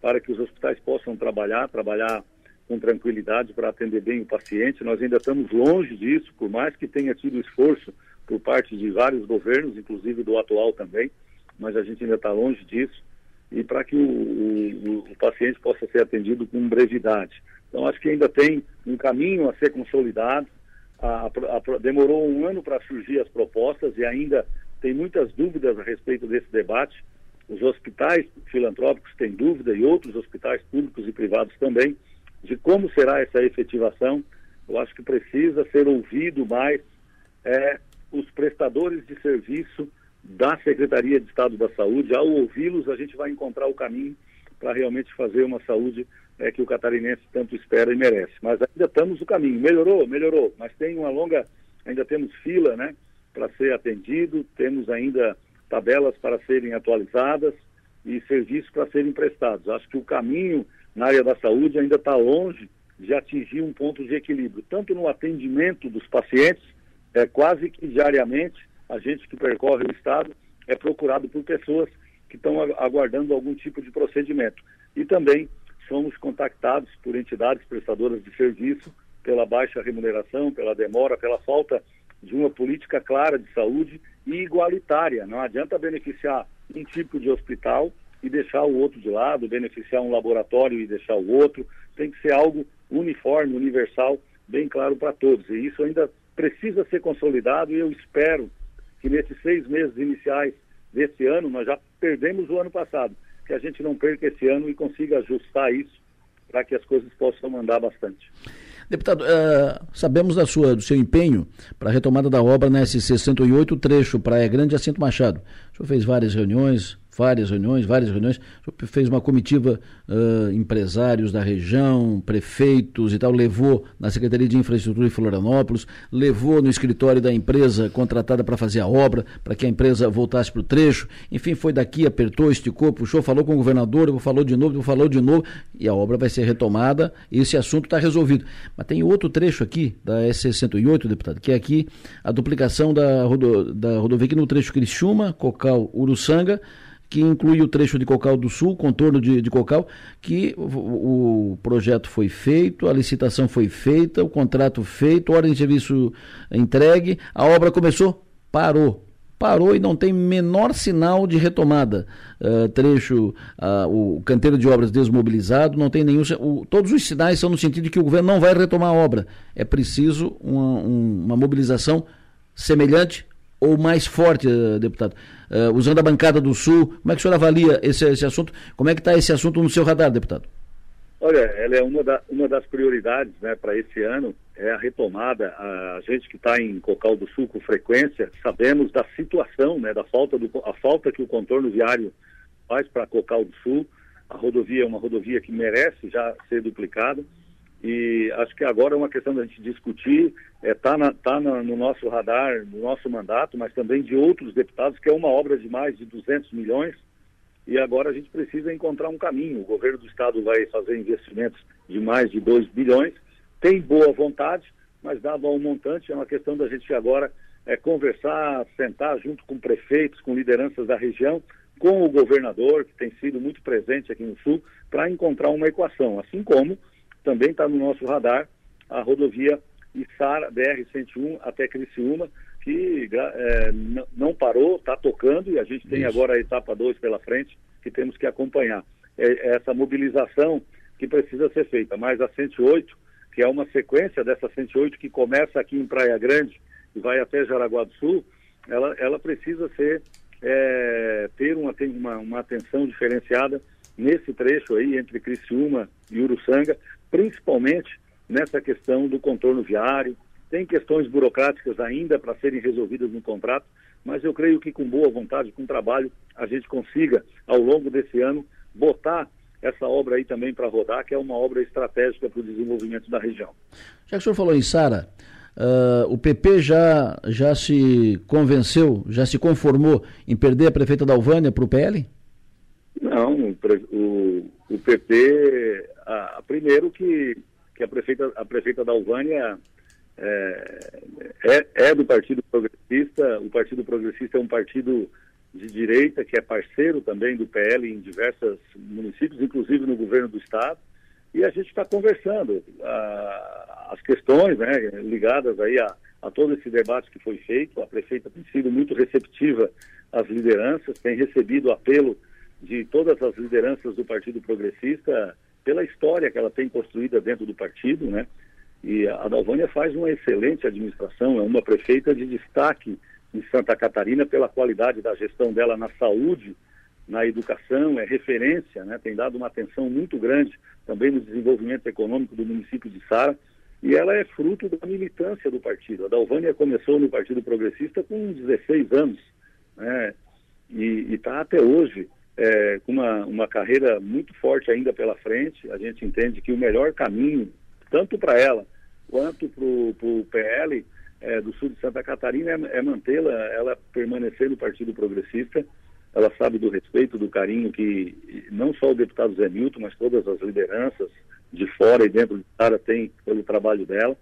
para que os hospitais possam trabalhar, trabalhar com tranquilidade para atender bem o paciente. Nós ainda estamos longe disso, por mais que tenha tido esforço por parte de vários governos, inclusive do atual também, mas a gente ainda está longe disso e para que o, o, o, paciente possa ser atendido com brevidade. Então, acho que ainda tem um caminho a ser consolidado. A, a, a, demorou um ano para surgir as propostas e ainda tem muitas dúvidas a respeito desse debate. Os hospitais filantrópicos têm dúvida e outros hospitais públicos e privados também de como será essa efetivação. Eu acho que precisa ser ouvido mais é, os prestadores de serviço da Secretaria de Estado da Saúde. Ao ouvi-los, a gente vai encontrar o caminho para realmente fazer uma saúde é, que o catarinense tanto espera e merece. Mas ainda estamos no caminho. Melhorou? Melhorou. Mas tem uma longa, ainda temos fila, né, para ser atendido, temos ainda tabelas para serem atualizadas e serviços para serem prestados. Acho que o caminho na área da saúde ainda está longe de atingir um ponto de equilíbrio, tanto no atendimento dos pacientes, é, quase que diariamente, a gente que percorre o Estado é procurado por pessoas que estão aguardando algum tipo de procedimento. E também somos contactados por entidades prestadoras de serviço pela baixa remuneração, pela demora, pela falta de uma política clara de saúde e igualitária. Não adianta beneficiar um tipo de hospital e deixar o outro de lado, beneficiar um laboratório e deixar o outro. Tem que ser algo uniforme, universal, bem claro para todos. E isso ainda precisa ser consolidado e eu espero que nesses seis meses iniciais desse ano, nós já perdemos o ano passado, que a gente não perca esse ano e consiga ajustar isso para que as coisas possam andar bastante. Deputado, uh, sabemos da sua, do seu empenho para a retomada da obra na SC 108, trecho Praia Grande Jacinto Machado. O senhor fez várias reuniões, várias reuniões, várias reuniões. Fez uma comitiva, uh, empresários da região, prefeitos e tal, levou na Secretaria de Infraestrutura em Florianópolis, levou no escritório da empresa contratada para fazer a obra, para que a empresa voltasse para o trecho. Enfim, foi daqui, apertou, esticou, puxou, falou com o governador, falou de novo, falou de novo, e a obra vai ser retomada esse assunto está resolvido. Mas tem outro trecho aqui, da S68, deputado, que é aqui a duplicação da, rodo, da rodovia aqui no trecho Criciúma, Cocal, Uruçanga, que inclui o trecho de Cocal do Sul, contorno de, de Cocal, que o, o, projeto foi feito, a licitação foi feita, o contrato feito, ordem de serviço entregue, a obra começou, parou. Parou e não tem menor sinal de retomada. Uh, trecho, uh, o canteiro de obras desmobilizado, não tem nenhum. O, todos os sinais são no sentido de que o governo não vai retomar a obra. É preciso uma, um, uma mobilização semelhante ou mais forte, uh, deputado? Uh, usando a bancada do Sul, como é que o senhor avalia esse, esse assunto? Como é que está esse assunto no seu radar, deputado? Olha, ela é uma, da, uma das prioridades né, para esse ano, é a retomada. A gente que está em Cocal do Sul com frequência, sabemos da situação, né, da falta, do, a falta que o contorno viário faz para Cocal do Sul. A rodovia é uma rodovia que merece já ser duplicada. E acho que agora é uma questão da gente discutir, está é, tá, tá no nosso radar, no nosso mandato, mas também de outros deputados, que é uma obra de mais de 200 milhões, e agora a gente precisa encontrar um caminho. O governo do estado vai fazer investimentos de mais de 2 bilhões, tem boa vontade, mas dado ao montante, é uma questão da gente agora é, conversar, sentar junto com prefeitos, com lideranças da região, com o governador, que tem sido muito presente aqui no Sul, para encontrar uma equação, assim como também está no nosso radar a rodovia Içara BR-101 até Criciúma, que é, não parou, está tocando e a gente tem Isso. agora a etapa 2 pela frente que temos que acompanhar. É, é essa mobilização que precisa ser feita. Mas a 108, que é uma sequência dessa 108 que começa aqui em Praia Grande e vai até Jaraguá do Sul, ela, ela precisa ser é, ter uma, uma, uma atenção diferenciada nesse trecho aí entre Criciúma e Uruçanga, principalmente nessa questão do contorno viário. Tem questões burocráticas ainda para serem resolvidas no contrato, mas eu creio que com boa vontade, com trabalho, a gente consiga, ao longo desse ano, botar essa obra aí também para rodar, que é uma obra estratégica para o desenvolvimento da região. Já que o senhor falou em Sara, uh, o PP já, já se convenceu, já se conformou em perder a prefeita da Alvânia para o PL? Não, o, o PP, a, primeiro que, que a, prefeita, a prefeita da Alvânia é, é, é, do Partido Progressista, o Partido Progressista é um partido de direita que é parceiro também do PL em diversos municípios, inclusive no governo do estado, e a gente está conversando as questões né, ligadas aí a, a todo esse debate que foi feito. A prefeita tem sido muito receptiva às lideranças, tem recebido apelo de todas as lideranças do Partido Progressista pela história que ela tem construída dentro do partido, né? E a Dalvânia faz uma excelente administração, é uma prefeita de destaque em Santa Catarina pela qualidade da gestão dela na saúde, na educação, é referência, né? Tem dado uma atenção muito grande também no desenvolvimento econômico do município de Sara e ela é fruto da militância do partido. A Dalvânia começou no Partido Progressista com 16 anos, né? E está até hoje é, com uma, uma carreira muito forte ainda pela frente. A gente entende que o melhor caminho, tanto para ela quanto para o PL é, do sul de Santa Catarina, é, é mantê-la, ela permanecer no Partido Progressista. Ela sabe do respeito, do carinho que não só o deputado Zé Milton, mas todas as lideranças de fora e dentro de Sara têm pelo trabalho dela.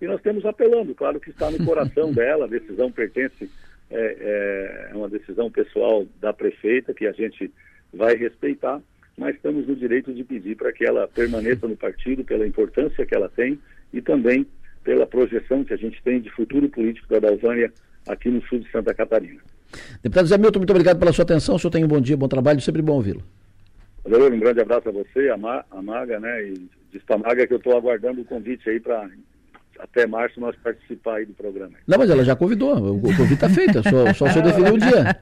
E nós temos apelando, claro que está no coração dela, a decisão pertence é, é uma decisão pessoal da prefeita que a gente vai respeitar, mas estamos no direito de pedir para que ela permaneça no partido pela importância que ela tem e também pela projeção que a gente tem de futuro político da Dalvânia aqui no sul de Santa Catarina. Deputado Zé Milton, muito obrigado pela sua atenção. O senhor tem um bom dia, bom trabalho, sempre bom ouvi-lo. Um grande abraço a você, a, Ma, a Maga, né? E diz para a Maga que eu estou aguardando o convite aí para até março nós participar aí do programa. Não, mas ela já convidou, o convite está feito, só, só o senhor definir o dia.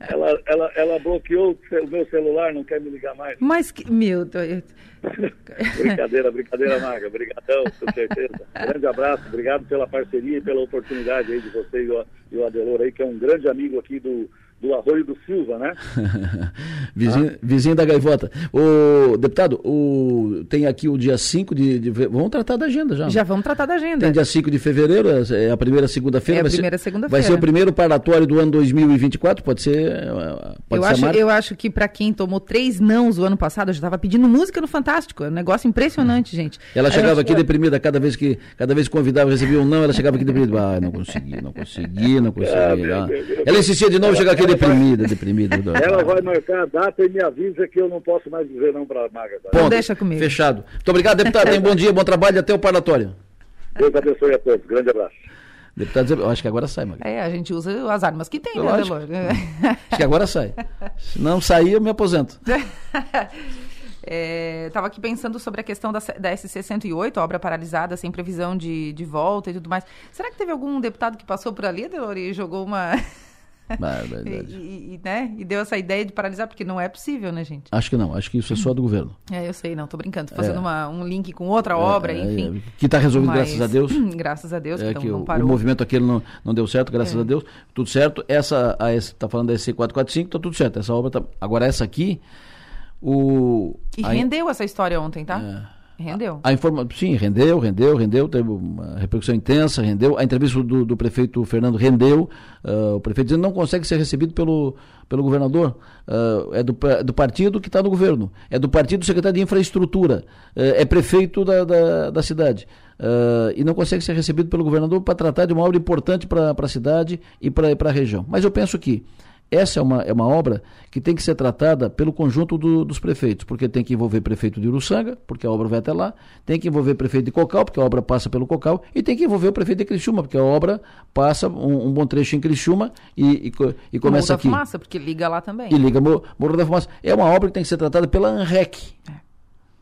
ela, ela, ela bloqueou o meu celular, não quer me ligar mais. Mas, que, meu Deus. brincadeira, brincadeira, Maga. Obrigadão, com certeza. Grande abraço, obrigado pela parceria e pela oportunidade aí de você e o, e o Adelor aí, que é um grande amigo aqui do, do Arroio do Silva, né? vizinho, ah. vizinho, da Gaivota. O deputado, o, tem aqui o dia 5 de, de, Vamos tratar da agenda já. Já vamos tratar da agenda. Tem dia 5 de fevereiro, é a primeira segunda-feira. É a primeira segunda-feira. Vai ser o primeiro parlatório do ano 2024, pode ser. Pode eu, ser acho, eu acho que para quem tomou três nãos o ano passado, eu já estava pedindo música no Fantástico. É um negócio impressionante, gente. Ela chegava aqui deprimida, cada vez que cada vez que convidava, recebia um não, ela chegava aqui deprimida. Ah, não consegui, não consegui, não consegui. Ah, ela insistia de novo, chegar aqui deprimida, deprimida. Ela vai marcar a data e me avisa que eu não posso mais dizer não para a Maga. Tá? Ponto. Deixa comigo. Fechado. Muito obrigado, deputado. Tenha bom dia, bom trabalho e até o parlatório. Deus abençoe a todos. Grande abraço. Deputado, eu acho que agora sai, Maga. É, a gente usa as armas que tem, né, acho. acho que agora sai. Se não sair, eu me aposento. Estava é, aqui pensando sobre a questão da, da SC-108, obra paralisada, sem previsão de, de volta e tudo mais. Será que teve algum deputado que passou por ali, Adelor, e jogou uma... e, e, né? e deu essa ideia de paralisar, porque não é possível, né, gente? Acho que não, acho que isso é só do governo. É, eu sei, não, tô brincando, tô fazendo é. uma, um link com outra é, obra, é, enfim. que está resolvido, Mas, graças a Deus. graças a Deus, é, que, então, não parou. O movimento aquele não, não deu certo, graças é. a Deus, tudo certo. Essa, a, tá falando da SC445, tá tudo certo. Essa obra tá. Agora, essa aqui, o. E a, rendeu essa história ontem, tá? É. Rendeu. A, a informa... Sim, rendeu, rendeu, rendeu, teve uma repercussão intensa, rendeu. A entrevista do, do prefeito Fernando rendeu. Uh, o prefeito dizendo que não consegue ser recebido pelo, pelo governador. Uh, é do, do partido que está no governo. É do partido do secretário de infraestrutura. Uh, é prefeito da, da, da cidade. e não consegue ser recebido pelo governador para tratar de uma obra importante para a cidade e para a região. Mas eu penso que essa é uma, é uma obra que tem que ser tratada pelo conjunto do, dos prefeitos, porque tem que envolver prefeito de Uruçanga, porque a obra vai até lá, tem que envolver prefeito de Cocal, porque a obra passa pelo Cocal, e tem que envolver o prefeito de Criciúma, porque a obra passa um, um bom trecho em Criciúma e, e, e começa Morro aqui. Morro da Fumaça, porque liga lá também. E liga Morro, Morro da Fumaça. É uma obra que tem que ser tratada pela ANREC. É.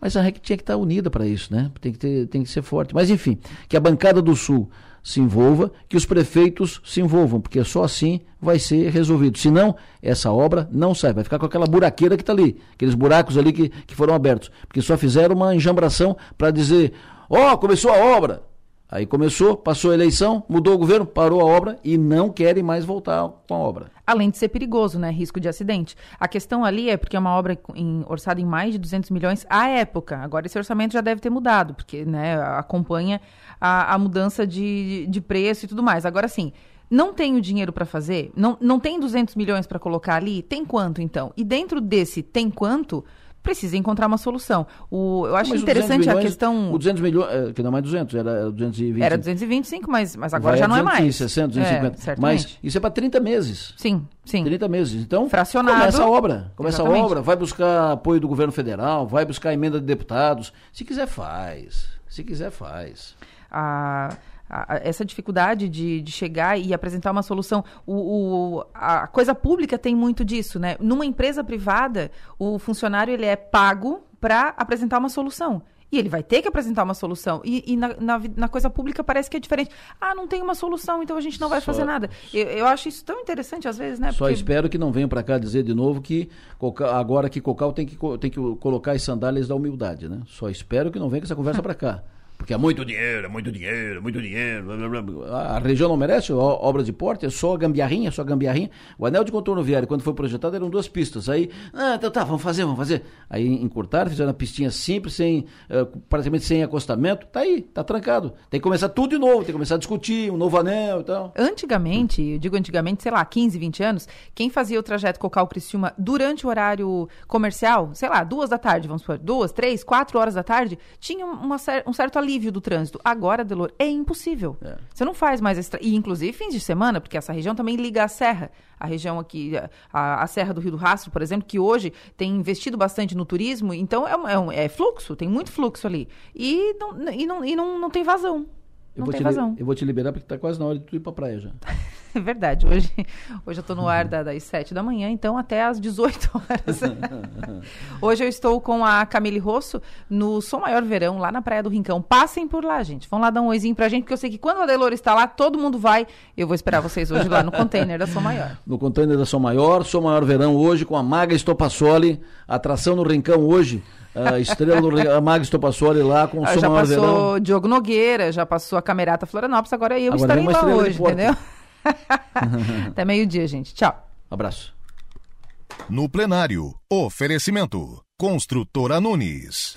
Mas a ANREC tinha que estar unida para isso, né? Tem que, ter, tem que ser forte. Mas enfim, que a bancada do Sul se envolva, que os prefeitos se envolvam, porque só assim vai ser resolvido. Senão, essa obra não sai, vai ficar com aquela buraqueira que está ali, aqueles buracos ali que, que foram abertos, porque só fizeram uma enjambração para dizer: ó, oh, começou a obra. Aí começou, passou a eleição, mudou o governo, parou a obra e não querem mais voltar com a obra. Além de ser perigoso, né? Risco de acidente. A questão ali é porque é uma obra em, orçada em mais de 200 milhões à época. Agora esse orçamento já deve ter mudado, porque né, acompanha a, a mudança de, de preço e tudo mais. Agora sim, não tem o dinheiro para fazer? Não, não tem 200 milhões para colocar ali? Tem quanto então? E dentro desse tem quanto? Precisa encontrar uma solução. O, eu acho mas interessante milhões, a questão. O 200 milhões, é, que não é mais 200, era 220. Era 225, mas, mas agora já não 260, é mais. 60, 250. É, mas isso é para 30 meses. Sim, sim. 30 meses. Então, Fracionado. começa a obra. Começa Exatamente. a obra, vai buscar apoio do governo federal, vai buscar emenda de deputados. Se quiser, faz. Se quiser, faz. A. Essa dificuldade de, de, chegar e apresentar uma solução. O, o, a coisa pública tem muito disso, né? Numa empresa privada, o funcionário ele é pago para apresentar uma solução. E ele vai ter que apresentar uma solução. E, e na, na, na, coisa pública parece que é diferente. Ah, não tem uma solução, então a gente não vai Só... fazer nada. Eu, eu, acho isso tão interessante às vezes, né? Só Porque... espero que não venham para cá dizer de novo que agora que Cocal tem que, tem que colocar as sandálias da humildade, né? Só espero que não venha com essa conversa para cá. Porque é muito dinheiro, é muito dinheiro, é muito dinheiro. A região não merece obras de porte, é só gambiarrinha, só gambiarrinha. O anel de contorno viário, quando foi projetado, eram duas pistas. Aí, ah, então tá, vamos fazer, vamos fazer. Aí encurtaram, fizeram uma pistinha simples, sem, uh, praticamente sem acostamento. Tá aí, tá trancado. Tem que começar tudo de novo, tem que começar a discutir um novo anel e tal. Antigamente, eu digo antigamente, sei lá, 15, 20 anos, quem fazia o trajeto Cocal-Criciúma durante o horário comercial, sei lá, duas da tarde, vamos supor, duas, três, quatro horas da tarde, tinha uma, um certo alívio do trânsito. Agora, Delor, é impossível. É. Você não faz mais extra... E inclusive fins de semana, porque essa região também liga à serra. A região aqui, a, a Serra do Rio do Rastro, por exemplo, que hoje tem investido bastante no turismo, então é, um, é, um, é fluxo, tem muito fluxo ali. E não, e não, e não, não tem vazão. Não vou te, vazão. Eu vou te liberar porque está quase na hora de tu ir para a praia já. É verdade. Hoje, hoje eu estou no ar da, das 7 da manhã, então até às 18 horas. hoje eu estou com a Camille Rosso no Som Maior Verão, lá na Praia do Rincão. Passem por lá, gente. Vão lá dar um oizinho pra gente, porque eu sei que quando a Delor está lá, todo mundo vai. Eu vou esperar vocês hoje lá no container da Som Maior. No container da Som Maior, Som Maior Verão hoje com a Maga Estopassoli, atração no Rincão hoje. A estrela do a Maga Estopassoli lá com o Ah, já Maior passou Verão. Diogo Nogueira, já passou a Camerata Florianópolis, agora eu Agora estarei lá hoje, entendeu? Até meio-dia, gente. Tchau. Abraço. No plenário, oferecimento. Construtora Nunes.